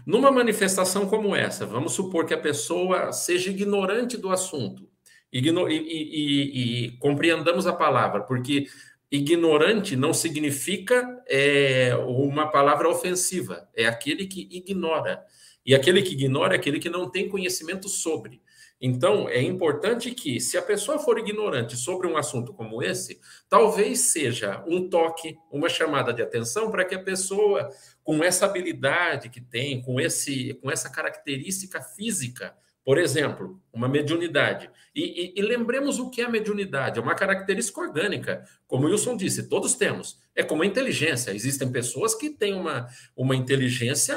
Numa manifestação como essa, vamos supor que a pessoa seja ignorante do assunto, igno e, e, e, compreendamos a palavra, porque ignorante não significa é, uma palavra ofensiva, é aquele que ignora. E aquele que ignora é aquele que não tem conhecimento sobre. Então, é importante que, se a pessoa for ignorante sobre um assunto como esse, talvez seja um toque, uma chamada de atenção para que a pessoa, com essa habilidade que tem, com, esse, com essa característica física, por exemplo, uma mediunidade. E, e, e, lembremos o que é a mediunidade. É uma característica orgânica. Como o Wilson disse, todos temos. É como a inteligência. Existem pessoas que têm uma, uma inteligência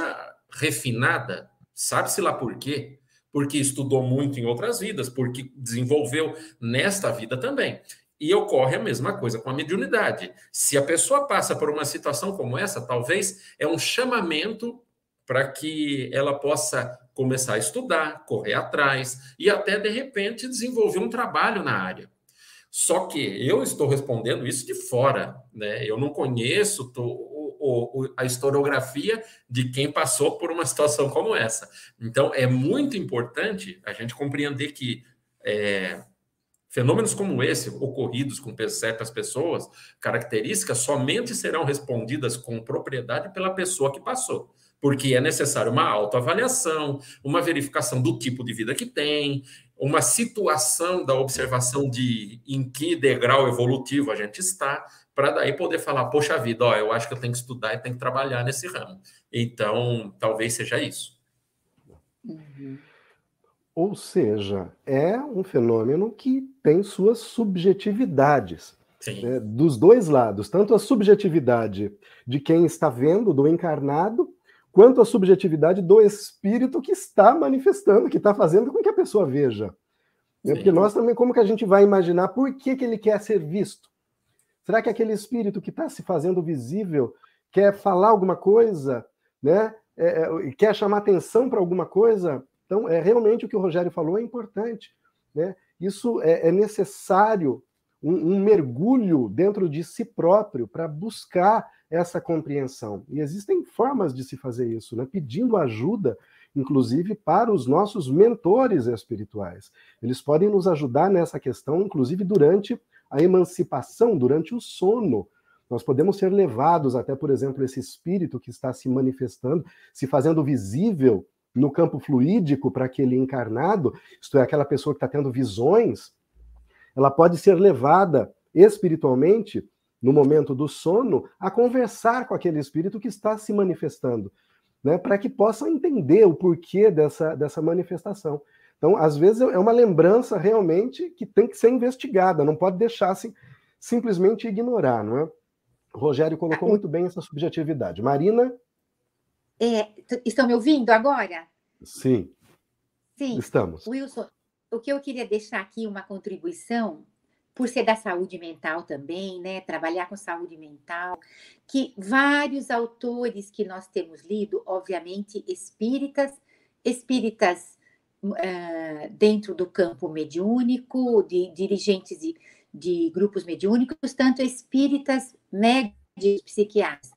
refinada. Sabe-se lá por quê? Porque estudou muito em outras vidas, porque desenvolveu nesta vida também. E ocorre a mesma coisa com a mediunidade. Se a pessoa passa por uma situação como essa, talvez é um chamamento para que ela possa começar a estudar, correr atrás e até de repente desenvolver um trabalho na área. Só que eu estou respondendo isso de fora, né? Eu não conheço tô, o, o, a historiografia de quem passou por uma situação como essa. Então, é muito importante a gente compreender que é, fenômenos como esse, ocorridos com certas pessoas, características, somente serão respondidas com propriedade pela pessoa que passou porque é necessário uma autoavaliação, uma verificação do tipo de vida que tem, uma situação da observação de em que degrau evolutivo a gente está, para daí poder falar, poxa vida, ó, eu acho que eu tenho que estudar e tenho que trabalhar nesse ramo. Então, talvez seja isso. Uhum. Ou seja, é um fenômeno que tem suas subjetividades. Né, dos dois lados, tanto a subjetividade de quem está vendo, do encarnado, quanto à subjetividade do espírito que está manifestando, que está fazendo com que a pessoa veja. Sim. Porque nós também, como que a gente vai imaginar por que, que ele quer ser visto? Será que aquele espírito que está se fazendo visível quer falar alguma coisa, né? É, é, quer chamar atenção para alguma coisa? Então, é realmente o que o Rogério falou é importante. Né? Isso é, é necessário um, um mergulho dentro de si próprio para buscar essa compreensão. E existem formas de se fazer isso, né? pedindo ajuda, inclusive, para os nossos mentores espirituais. Eles podem nos ajudar nessa questão, inclusive durante a emancipação, durante o sono. Nós podemos ser levados até, por exemplo, esse espírito que está se manifestando, se fazendo visível no campo fluídico para aquele encarnado, isto é, aquela pessoa que está tendo visões, ela pode ser levada espiritualmente, no momento do sono, a conversar com aquele espírito que está se manifestando, né, para que possam entender o porquê dessa, dessa manifestação. Então, às vezes, é uma lembrança realmente que tem que ser investigada, não pode deixar assim, simplesmente ignorar, não é? O Rogério colocou muito bem essa subjetividade. Marina? É, estão me ouvindo agora? Sim. Sim. Estamos. Wilson, o que eu queria deixar aqui uma contribuição, por ser da saúde mental também, né? Trabalhar com saúde mental, que vários autores que nós temos lido, obviamente espíritas, espíritas uh, dentro do campo mediúnico, de dirigentes de, de grupos mediúnicos, tanto espíritas, médicos, psiquiatras,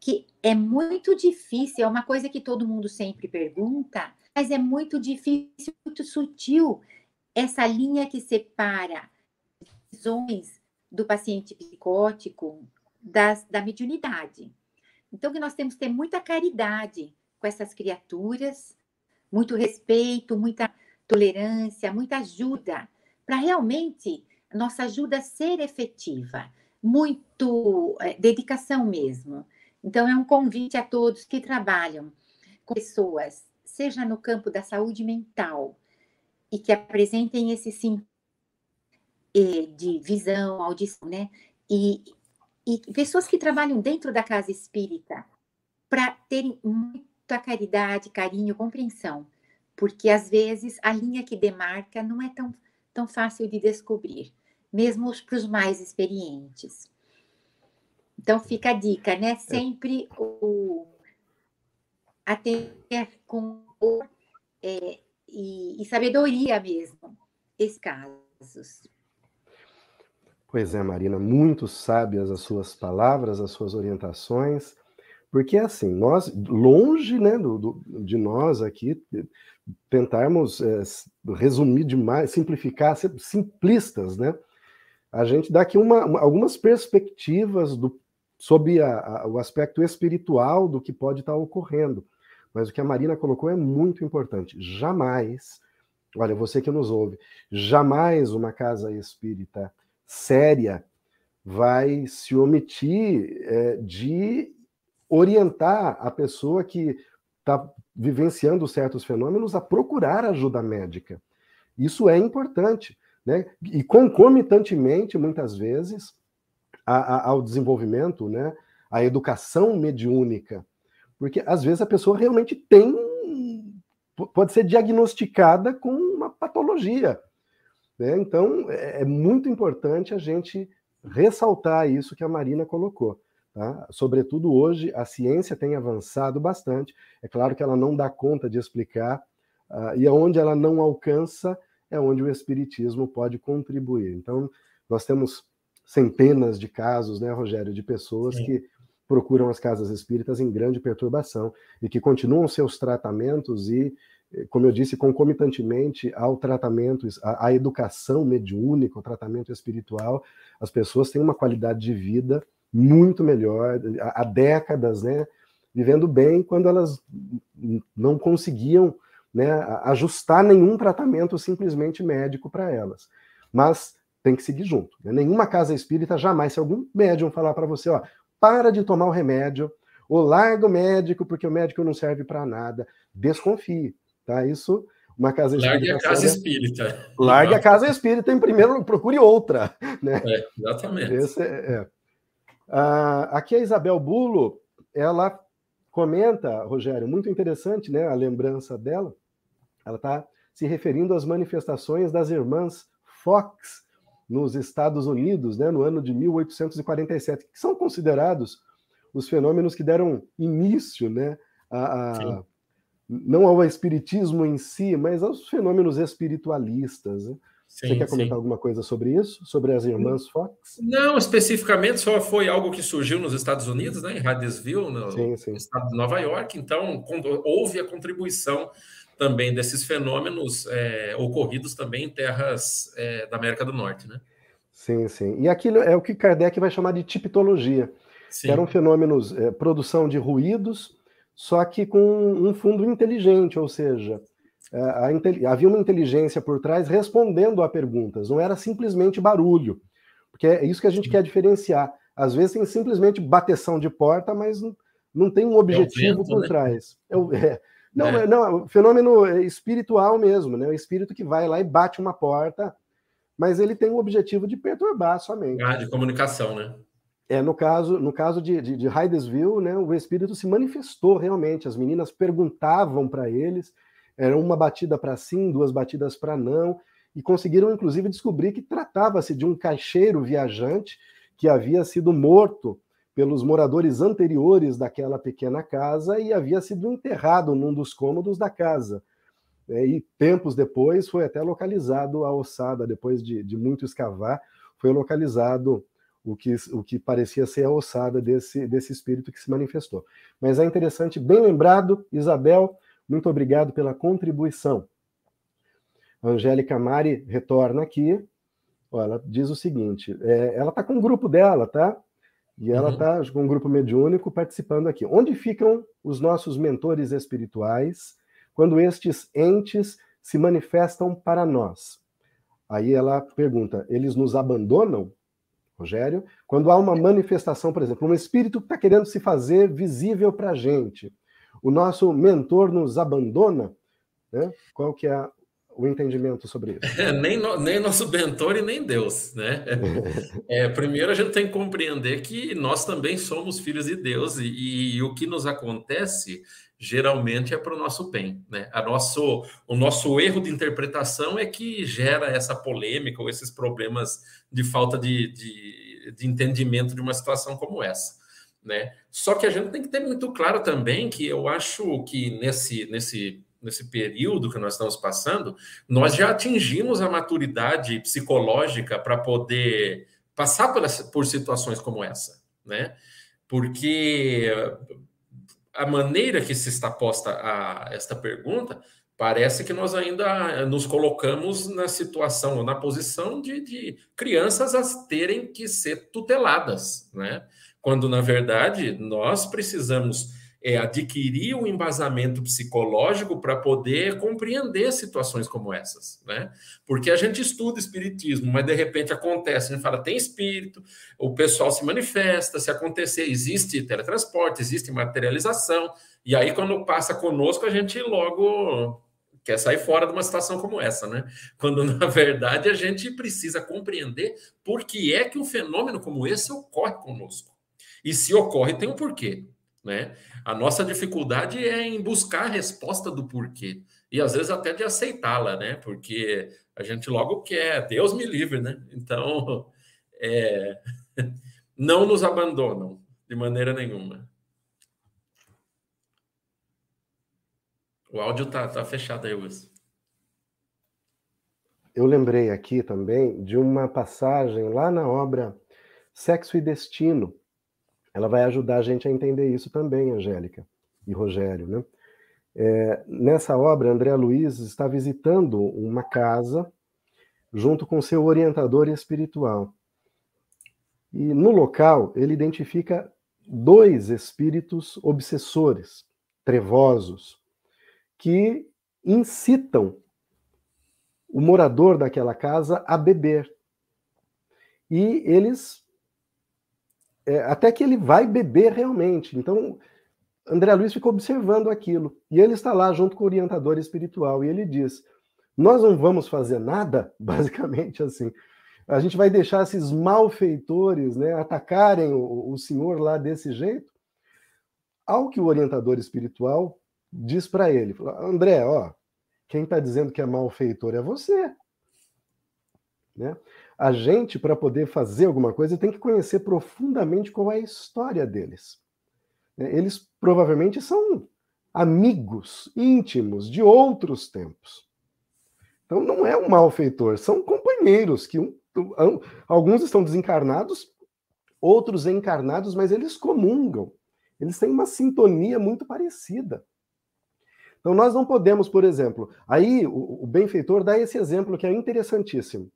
que é muito difícil, é uma coisa que todo mundo sempre pergunta, mas é muito difícil, muito sutil essa linha que separa visões do paciente psicótico das, da mediunidade. Então, que nós temos que ter muita caridade com essas criaturas, muito respeito, muita tolerância, muita ajuda, para realmente nossa ajuda ser efetiva, muito é, dedicação mesmo. Então, é um convite a todos que trabalham com pessoas, seja no campo da saúde mental, e que apresentem esse sim de visão, audição, né? E, e pessoas que trabalham dentro da casa espírita para terem muita caridade, carinho, compreensão, porque às vezes a linha que demarca não é tão, tão fácil de descobrir, mesmo para os mais experientes. Então fica a dica, né? Sempre o atender com é, e, e sabedoria mesmo esses casos. Pois é, Marina, muito sábias as suas palavras, as suas orientações. Porque, assim, nós, longe né, do, do de nós aqui, tentarmos é, resumir demais, simplificar, ser simplistas, né? A gente dá aqui uma, uma, algumas perspectivas do, sobre a, a, o aspecto espiritual do que pode estar ocorrendo. Mas o que a Marina colocou é muito importante. Jamais, olha, você que nos ouve, jamais uma casa espírita séria vai se omitir é, de orientar a pessoa que está vivenciando certos fenômenos a procurar ajuda médica. Isso é importante. Né? E concomitantemente, muitas vezes, a, a, ao desenvolvimento, né, a educação mediúnica. Porque às vezes a pessoa realmente tem, pode ser diagnosticada com uma patologia. Né? Então, é, é muito importante a gente ressaltar isso que a Marina colocou. Tá? Sobretudo hoje, a ciência tem avançado bastante. É claro que ela não dá conta de explicar, uh, e aonde ela não alcança é onde o Espiritismo pode contribuir. Então, nós temos centenas de casos, né, Rogério, de pessoas Sim. que procuram as casas espíritas em grande perturbação e que continuam seus tratamentos e, como eu disse, concomitantemente ao tratamento, à, educação mediúnica, o tratamento espiritual, as pessoas têm uma qualidade de vida muito melhor, há décadas, né, vivendo bem, quando elas não conseguiam né, ajustar nenhum tratamento simplesmente médico para elas. Mas tem que seguir junto. Né? Nenhuma casa espírita jamais, se algum médium falar para você, ó, para de tomar o remédio, ou larga o médico porque o médico não serve para nada, desconfie, tá? Isso uma casa espírita. Largue a casa espírita. Largue a casa espírita em primeiro, procure outra. Né? É, exatamente. É, é. Uh, aqui a Isabel Bulo, ela comenta, Rogério, muito interessante, né? A lembrança dela. Ela está se referindo às manifestações das irmãs Fox nos Estados Unidos, né, no ano de 1847, que são considerados os fenômenos que deram início, né, a, a não ao espiritismo em si, mas aos fenômenos espiritualistas. Né? Sim, Você quer comentar sim. alguma coisa sobre isso? Sobre as irmãs Fox? Não, especificamente só foi algo que surgiu nos Estados Unidos, né, em Hadesville, no sim, estado de Nova York. Então, houve a contribuição também desses fenômenos é, ocorridos também em terras é, da América do Norte, né? Sim, sim. E aquilo é o que Kardec vai chamar de tipologia. Sim. Eram fenômenos, é, produção de ruídos só que com um fundo inteligente, ou seja, é, havia uma inteligência por trás respondendo a perguntas, não era simplesmente barulho, porque é isso que a gente quer diferenciar. Às vezes tem simplesmente bateção de porta, mas não, não tem um objetivo é vento, por né? trás. É, é, não, é. não, é fenômeno espiritual mesmo, né? O espírito que vai lá e bate uma porta, mas ele tem o objetivo de perturbar somente. Ah, de comunicação, né? É, no caso, no caso de, de, de Hydesville, né, o espírito se manifestou realmente. As meninas perguntavam para eles, era uma batida para sim, duas batidas para não, e conseguiram inclusive descobrir que tratava-se de um caixeiro viajante que havia sido morto pelos moradores anteriores daquela pequena casa e havia sido enterrado num dos cômodos da casa. É, e tempos depois foi até localizado a ossada, depois de, de muito escavar, foi localizado o que, o que parecia ser a ossada desse, desse espírito que se manifestou. Mas é interessante, bem lembrado, Isabel, muito obrigado pela contribuição. A Angélica Mari retorna aqui. ela diz o seguinte: é, ela está com o grupo dela, tá? E ela está uhum. com um grupo mediúnico participando aqui. Onde ficam os nossos mentores espirituais quando estes entes se manifestam para nós? Aí ela pergunta: eles nos abandonam? Rogério, quando há uma manifestação, por exemplo, um espírito que está querendo se fazer visível para a gente, o nosso mentor nos abandona, né? qual que é o entendimento sobre isso? É, nem, no, nem nosso mentor e nem Deus, né? É, primeiro a gente tem que compreender que nós também somos filhos de Deus e, e o que nos acontece geralmente é para o nosso bem, né? A nosso, o nosso erro de interpretação é que gera essa polêmica ou esses problemas de falta de, de, de entendimento de uma situação como essa. Né? Só que a gente tem que ter muito claro também que eu acho que nesse, nesse, nesse período que nós estamos passando, nós já atingimos a maturidade psicológica para poder passar por, por situações como essa, né? Porque a maneira que se está posta a esta pergunta parece que nós ainda nos colocamos na situação ou na posição de, de crianças a terem que ser tuteladas, né? quando na verdade nós precisamos é, adquirir um embasamento psicológico para poder compreender situações como essas, né? Porque a gente estuda espiritismo, mas de repente acontece, a gente fala, tem espírito, o pessoal se manifesta, se acontecer, existe teletransporte, existe materialização, e aí quando passa conosco, a gente logo quer sair fora de uma situação como essa, né? Quando na verdade a gente precisa compreender por que é que um fenômeno como esse ocorre conosco. E se ocorre, tem um porquê. Né? A nossa dificuldade é em buscar a resposta do porquê. E às vezes até de aceitá-la, né? Porque a gente logo quer, Deus me livre, né? Então, é... não nos abandonam de maneira nenhuma. O áudio tá, tá fechado aí, Wilson. Eu lembrei aqui também de uma passagem lá na obra Sexo e Destino, ela vai ajudar a gente a entender isso também, Angélica e Rogério. Né? É, nessa obra, André Luiz está visitando uma casa junto com seu orientador espiritual. E no local, ele identifica dois espíritos obsessores, trevosos, que incitam o morador daquela casa a beber. E eles é, até que ele vai beber realmente. Então, André Luiz fica observando aquilo. E ele está lá junto com o orientador espiritual. E ele diz: Nós não vamos fazer nada, basicamente assim. A gente vai deixar esses malfeitores né, atacarem o, o senhor lá desse jeito. Ao que o orientador espiritual diz para ele: André, ó, quem está dizendo que é malfeitor é você. Né? A gente, para poder fazer alguma coisa, tem que conhecer profundamente qual é a história deles. Né? Eles provavelmente são amigos íntimos de outros tempos. Então não é um malfeitor, são companheiros que um, um, alguns estão desencarnados, outros encarnados, mas eles comungam. Eles têm uma sintonia muito parecida. Então nós não podemos, por exemplo, aí o, o benfeitor dá esse exemplo que é interessantíssimo.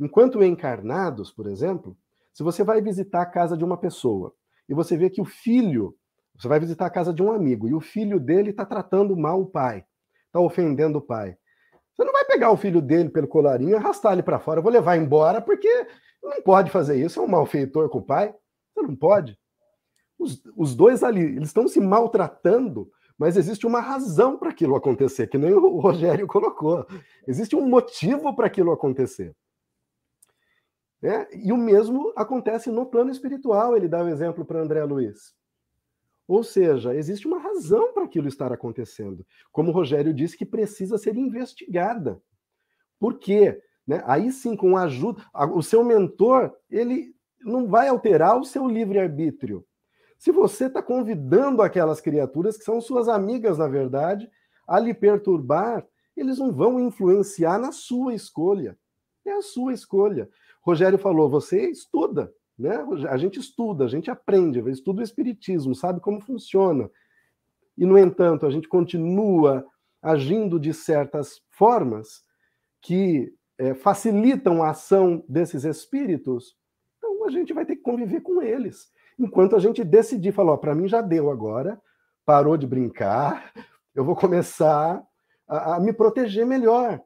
Enquanto encarnados, por exemplo, se você vai visitar a casa de uma pessoa e você vê que o filho Você vai visitar a casa de um amigo e o filho dele está tratando mal o pai, está ofendendo o pai. Você não vai pegar o filho dele pelo colarinho e arrastar ele para fora. Eu vou levar embora porque não pode fazer isso. É um malfeitor com o pai. Você não pode. Os, os dois ali, eles estão se maltratando, mas existe uma razão para aquilo acontecer, que nem o Rogério colocou. Existe um motivo para aquilo acontecer. É, e o mesmo acontece no plano espiritual. Ele dá o um exemplo para André Luiz. Ou seja, existe uma razão para aquilo estar acontecendo. Como o Rogério disse, que precisa ser investigada. Por quê? Né? Aí sim, com a ajuda. O seu mentor, ele não vai alterar o seu livre-arbítrio. Se você está convidando aquelas criaturas, que são suas amigas, na verdade, a lhe perturbar, eles não vão influenciar na sua escolha. É a sua escolha. Rogério falou: você estuda, né? A gente estuda, a gente aprende, estuda o Espiritismo, sabe como funciona. E, no entanto, a gente continua agindo de certas formas que é, facilitam a ação desses espíritos, então a gente vai ter que conviver com eles. Enquanto a gente decidir, falar, para mim já deu agora, parou de brincar, eu vou começar a, a me proteger melhor.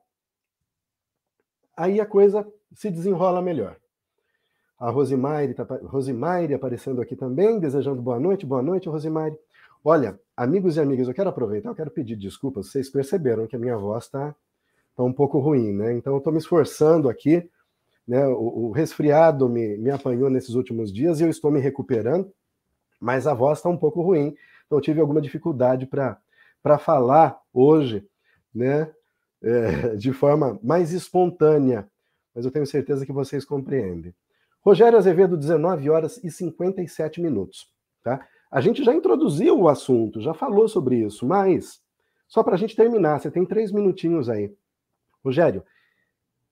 Aí a coisa se desenrola melhor. A Rosimaire, tá, Rosimaire aparecendo aqui também, desejando boa noite. Boa noite, Rosimaire. Olha, amigos e amigas, eu quero aproveitar, eu quero pedir desculpas. Vocês perceberam que a minha voz está tá um pouco ruim, né? Então eu estou me esforçando aqui. Né? O, o resfriado me, me apanhou nesses últimos dias e eu estou me recuperando, mas a voz está um pouco ruim. Então eu tive alguma dificuldade para falar hoje, né? É, de forma mais espontânea, mas eu tenho certeza que vocês compreendem. Rogério Azevedo, 19 horas e 57 minutos. Tá? A gente já introduziu o assunto, já falou sobre isso, mas só para a gente terminar, você tem três minutinhos aí. Rogério,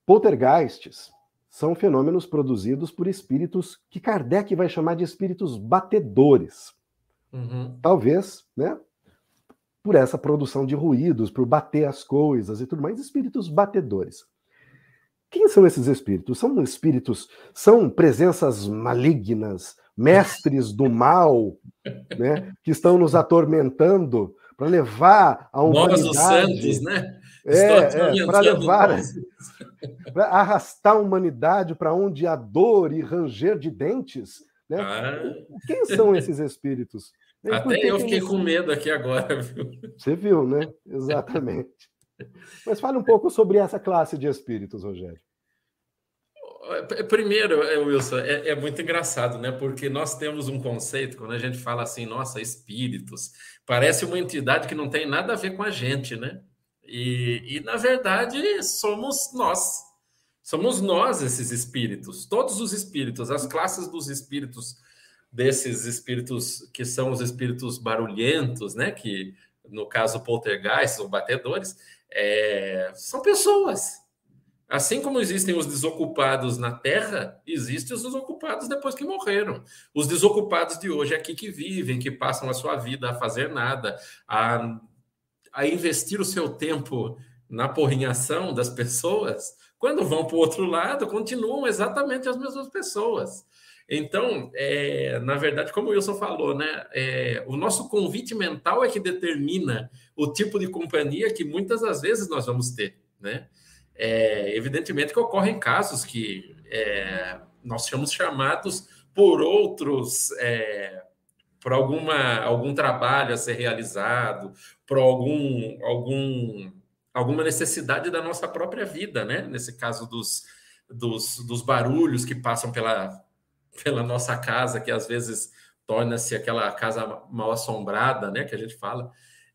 poltergeists são fenômenos produzidos por espíritos que Kardec vai chamar de espíritos batedores. Uhum. Talvez, né? Por essa produção de ruídos, por bater as coisas e tudo mais, espíritos batedores. Quem são esses espíritos? São espíritos, são presenças malignas, mestres do mal, né, que estão nos atormentando para levar a humanidade. Nós, os santos, né? É, é para levar, para arrastar a humanidade para onde há dor e ranger de dentes. Né? Ah. Quem são esses espíritos? Até eu fiquei com medo aqui agora. Viu? Você viu, né? Exatamente. Mas fale um pouco sobre essa classe de espíritos, Rogério. Primeiro, é, Wilson, é, é, muito engraçado, né? Porque nós temos um conceito, quando a gente fala assim, nossa, espíritos, parece uma entidade que não tem nada a ver com a gente, né? E, e na verdade, somos nós. Somos nós esses espíritos, todos os espíritos, as classes dos espíritos, desses espíritos que são os espíritos barulhentos, né? Que no caso poltergeist, ou batedores, é, são pessoas. Assim como existem os desocupados na Terra, existem os desocupados depois que morreram. Os desocupados de hoje é aqui que vivem, que passam a sua vida a fazer nada, a, a investir o seu tempo na porrinhação das pessoas. Quando vão para o outro lado, continuam exatamente as mesmas pessoas. Então, é, na verdade, como o Wilson falou, né, é, o nosso convite mental é que determina o tipo de companhia que muitas das vezes nós vamos ter, né? É, evidentemente que ocorrem casos que é, nós somos chamados por outros, é, por alguma, algum trabalho a ser realizado, por algum, algum, alguma necessidade da nossa própria vida, né? Nesse caso dos, dos, dos barulhos que passam pela pela nossa casa, que às vezes torna-se aquela casa mal assombrada, né, que a gente fala.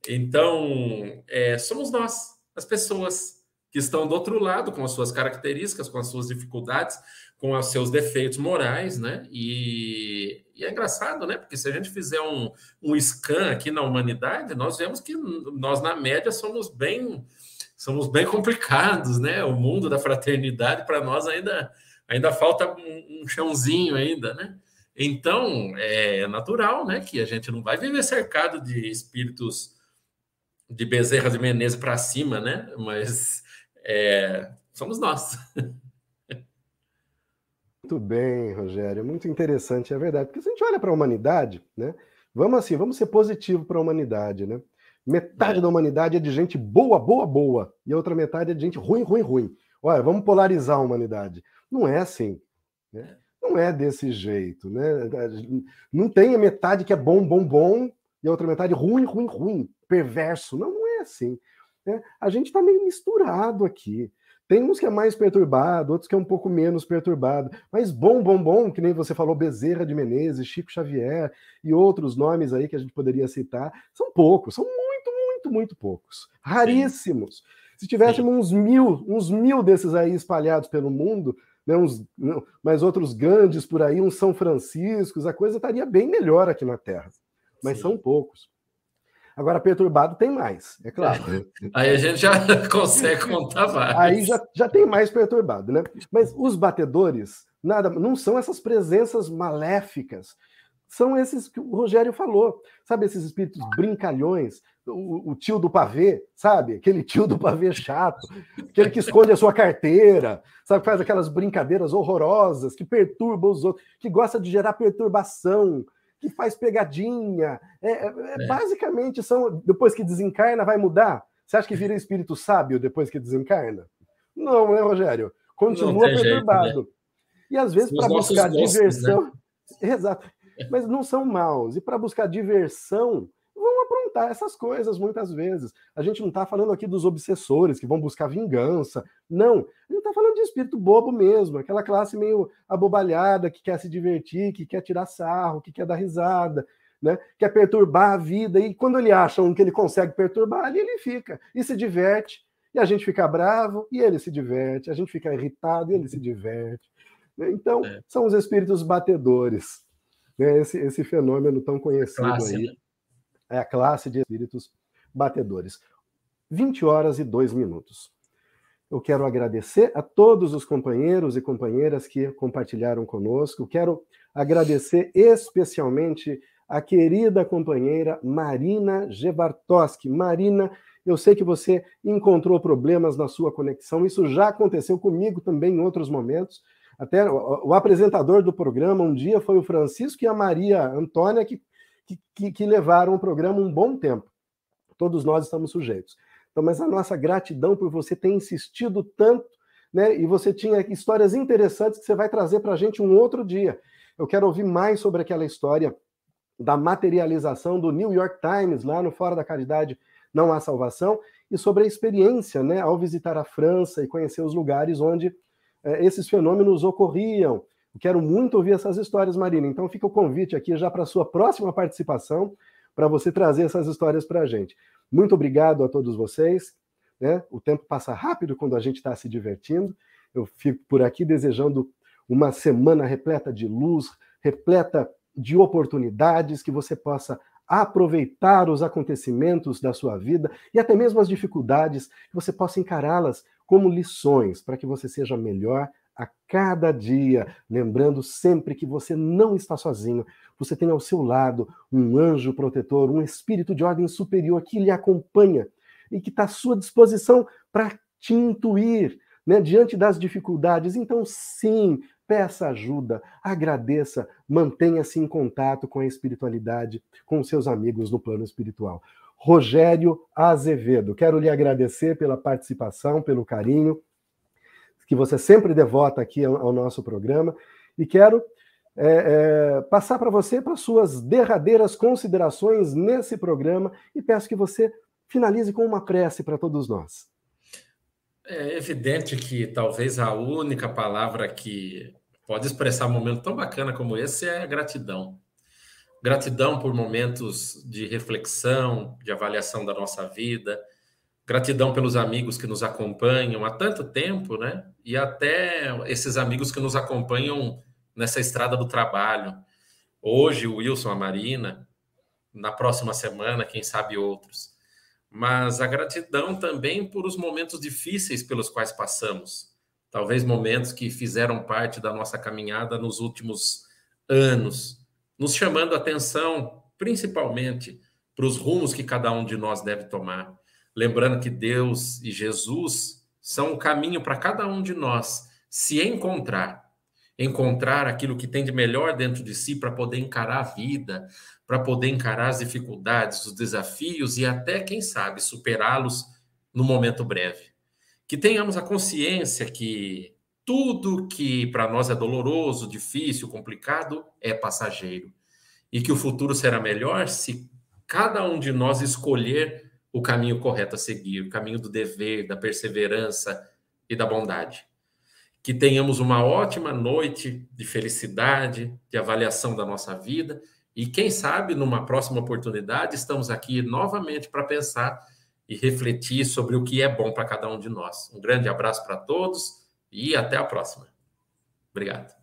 Então, é, somos nós, as pessoas que estão do outro lado, com as suas características, com as suas dificuldades, com os seus defeitos morais, né? E, e é engraçado, né? Porque se a gente fizer um, um scan aqui na humanidade, nós vemos que nós, na média, somos bem somos bem complicados, né? O mundo da fraternidade, para nós, ainda ainda falta um, um chãozinho ainda, né? Então, é natural, né, que a gente não vai viver cercado de espíritos de Bezerra de Menezes para cima, né? Mas é, somos nós. Muito bem, Rogério, muito interessante, é verdade. Porque se a gente olha para a humanidade, né? Vamos assim, vamos ser positivo para a humanidade, né? Metade é. da humanidade é de gente boa, boa, boa, e a outra metade é de gente ruim, ruim, ruim. Olha, vamos polarizar a humanidade. Não é assim. Né? Não é desse jeito, né? Não tem a metade que é bom, bom, bom, e a outra metade ruim, ruim, ruim, perverso. Não, não é assim. Né? A gente está meio misturado aqui. Tem uns que é mais perturbado, outros que é um pouco menos perturbado. Mas bom, bom, bom, que nem você falou, Bezerra de Menezes, Chico Xavier e outros nomes aí que a gente poderia citar, são poucos, são muito, muito, muito poucos. Raríssimos. Sim. Se tivéssemos uns mil, uns mil desses aí espalhados pelo mundo, né, uns, mais outros grandes por aí, uns São Franciscos, a coisa estaria bem melhor aqui na Terra. Mas Sim. são poucos. Agora, perturbado tem mais, é claro. É. Aí a gente já consegue contar vários. Aí já, já tem mais perturbado, né? Mas os batedores, nada, não são essas presenças maléficas. São esses que o Rogério falou, sabe? Esses espíritos brincalhões, o, o, tio do pavê, sabe? Aquele tio do pavê chato, aquele que esconde a sua carteira, sabe? Faz aquelas brincadeiras horrorosas, que perturba os outros, que gosta de gerar perturbação, que faz pegadinha. É, é, é, é. Basicamente, são depois que desencarna, vai mudar? Você acha que vira espírito sábio depois que desencarna? Não, né, Rogério? Continua perturbado. Jeito, né? E às vezes, para buscar gostos, diversão. Né? Exato. Mas não são maus. E para buscar diversão, aprontar essas coisas muitas vezes. A gente não está falando aqui dos obsessores que vão buscar vingança. Não. A gente está falando de espírito bobo mesmo, aquela classe meio abobalhada que quer se divertir, que quer tirar sarro, que quer dar risada. Né? Quer perturbar a vida, e quando ele acha um que ele consegue perturbar, ali ele fica e se diverte, e a gente fica bravo e ele se diverte, a gente fica irritado e ele se diverte. Então, é. são os espíritos batedores, né? esse, esse fenômeno tão conhecido Classe, aí. Né? É a classe de espíritos batedores. 20 horas e 2 minutos. Eu quero agradecer a todos os companheiros e companheiras que compartilharam conosco. Quero agradecer especialmente a querida companheira Marina Gebartoski. Marina, eu sei que você encontrou problemas na sua conexão, isso já aconteceu comigo também em outros momentos. Até o, apresentador do programa um dia foi o Francisco e a Maria Antônia, que que, que, que levaram o programa um bom tempo. Todos nós estamos sujeitos. Então, mas a nossa gratidão por você ter insistido tanto, né? E você tinha histórias interessantes que você vai trazer para a gente um outro dia. Eu quero ouvir mais sobre aquela história da materialização do New York Times lá no Fora da Caridade Não Há Salvação e sobre a experiência, né, ao visitar a França e conhecer os lugares onde é, esses fenômenos ocorriam, Quero muito ouvir essas histórias, Marina. Então fica o convite aqui já para a sua próxima participação, para você trazer essas histórias para a gente. Muito obrigado a todos vocês. Né? O tempo passa rápido quando a gente está se divertindo. Eu fico por aqui desejando uma semana repleta de luz, repleta de oportunidades, que você possa aproveitar os acontecimentos da sua vida e até mesmo as dificuldades, que você possa encará-las como lições para que você seja melhor a cada dia, lembrando sempre que você não está sozinho, você tem ao seu lado um anjo protetor, um espírito de ordem superior que lhe acompanha e que está à sua disposição para te intuir né, diante das dificuldades. Então, sim, peça ajuda, agradeça, mantenha-se em contato com a espiritualidade, com seus amigos no plano espiritual. Rogério Azevedo, quero lhe agradecer pela participação, pelo carinho que você sempre devota aqui ao, ao nosso programa. E quero é, é, passar para você para suas derradeiras considerações nesse programa e peço que você finalize com uma prece para todos nós. É evidente que talvez a única palavra que pode expressar um momento tão bacana como esse é gratidão. Gratidão por momentos de reflexão, de avaliação da nossa vida, Gratidão pelos amigos que nos acompanham há tanto tempo, né? E até esses amigos que nos acompanham nessa estrada do trabalho. Hoje, o Wilson, a Marina, na próxima semana, quem sabe outros. Mas a gratidão também por os momentos difíceis pelos quais passamos. Talvez momentos que fizeram parte da nossa caminhada nos últimos anos, nos chamando a atenção, principalmente, para os rumos que cada um de nós deve tomar Lembrando que Deus e Jesus são o caminho para cada um de nós se encontrar. encontrar aquilo que tem de melhor dentro de si para poder encarar a vida, para poder encarar as dificuldades, os desafios e até, quem sabe, superá-los no momento breve. Que tenhamos a consciência que tudo que para nós é doloroso, difícil, complicado, é passageiro. E que o futuro será melhor se cada um de nós escolher o caminho correto a seguir, o caminho do dever, da perseverança e da bondade. Que tenhamos uma ótima noite de felicidade, de avaliação da nossa vida e quem sabe numa próxima oportunidade estamos aqui novamente para pensar e refletir sobre o que é bom para cada um de nós. Um grande abraço para todos e até a próxima. Obrigado.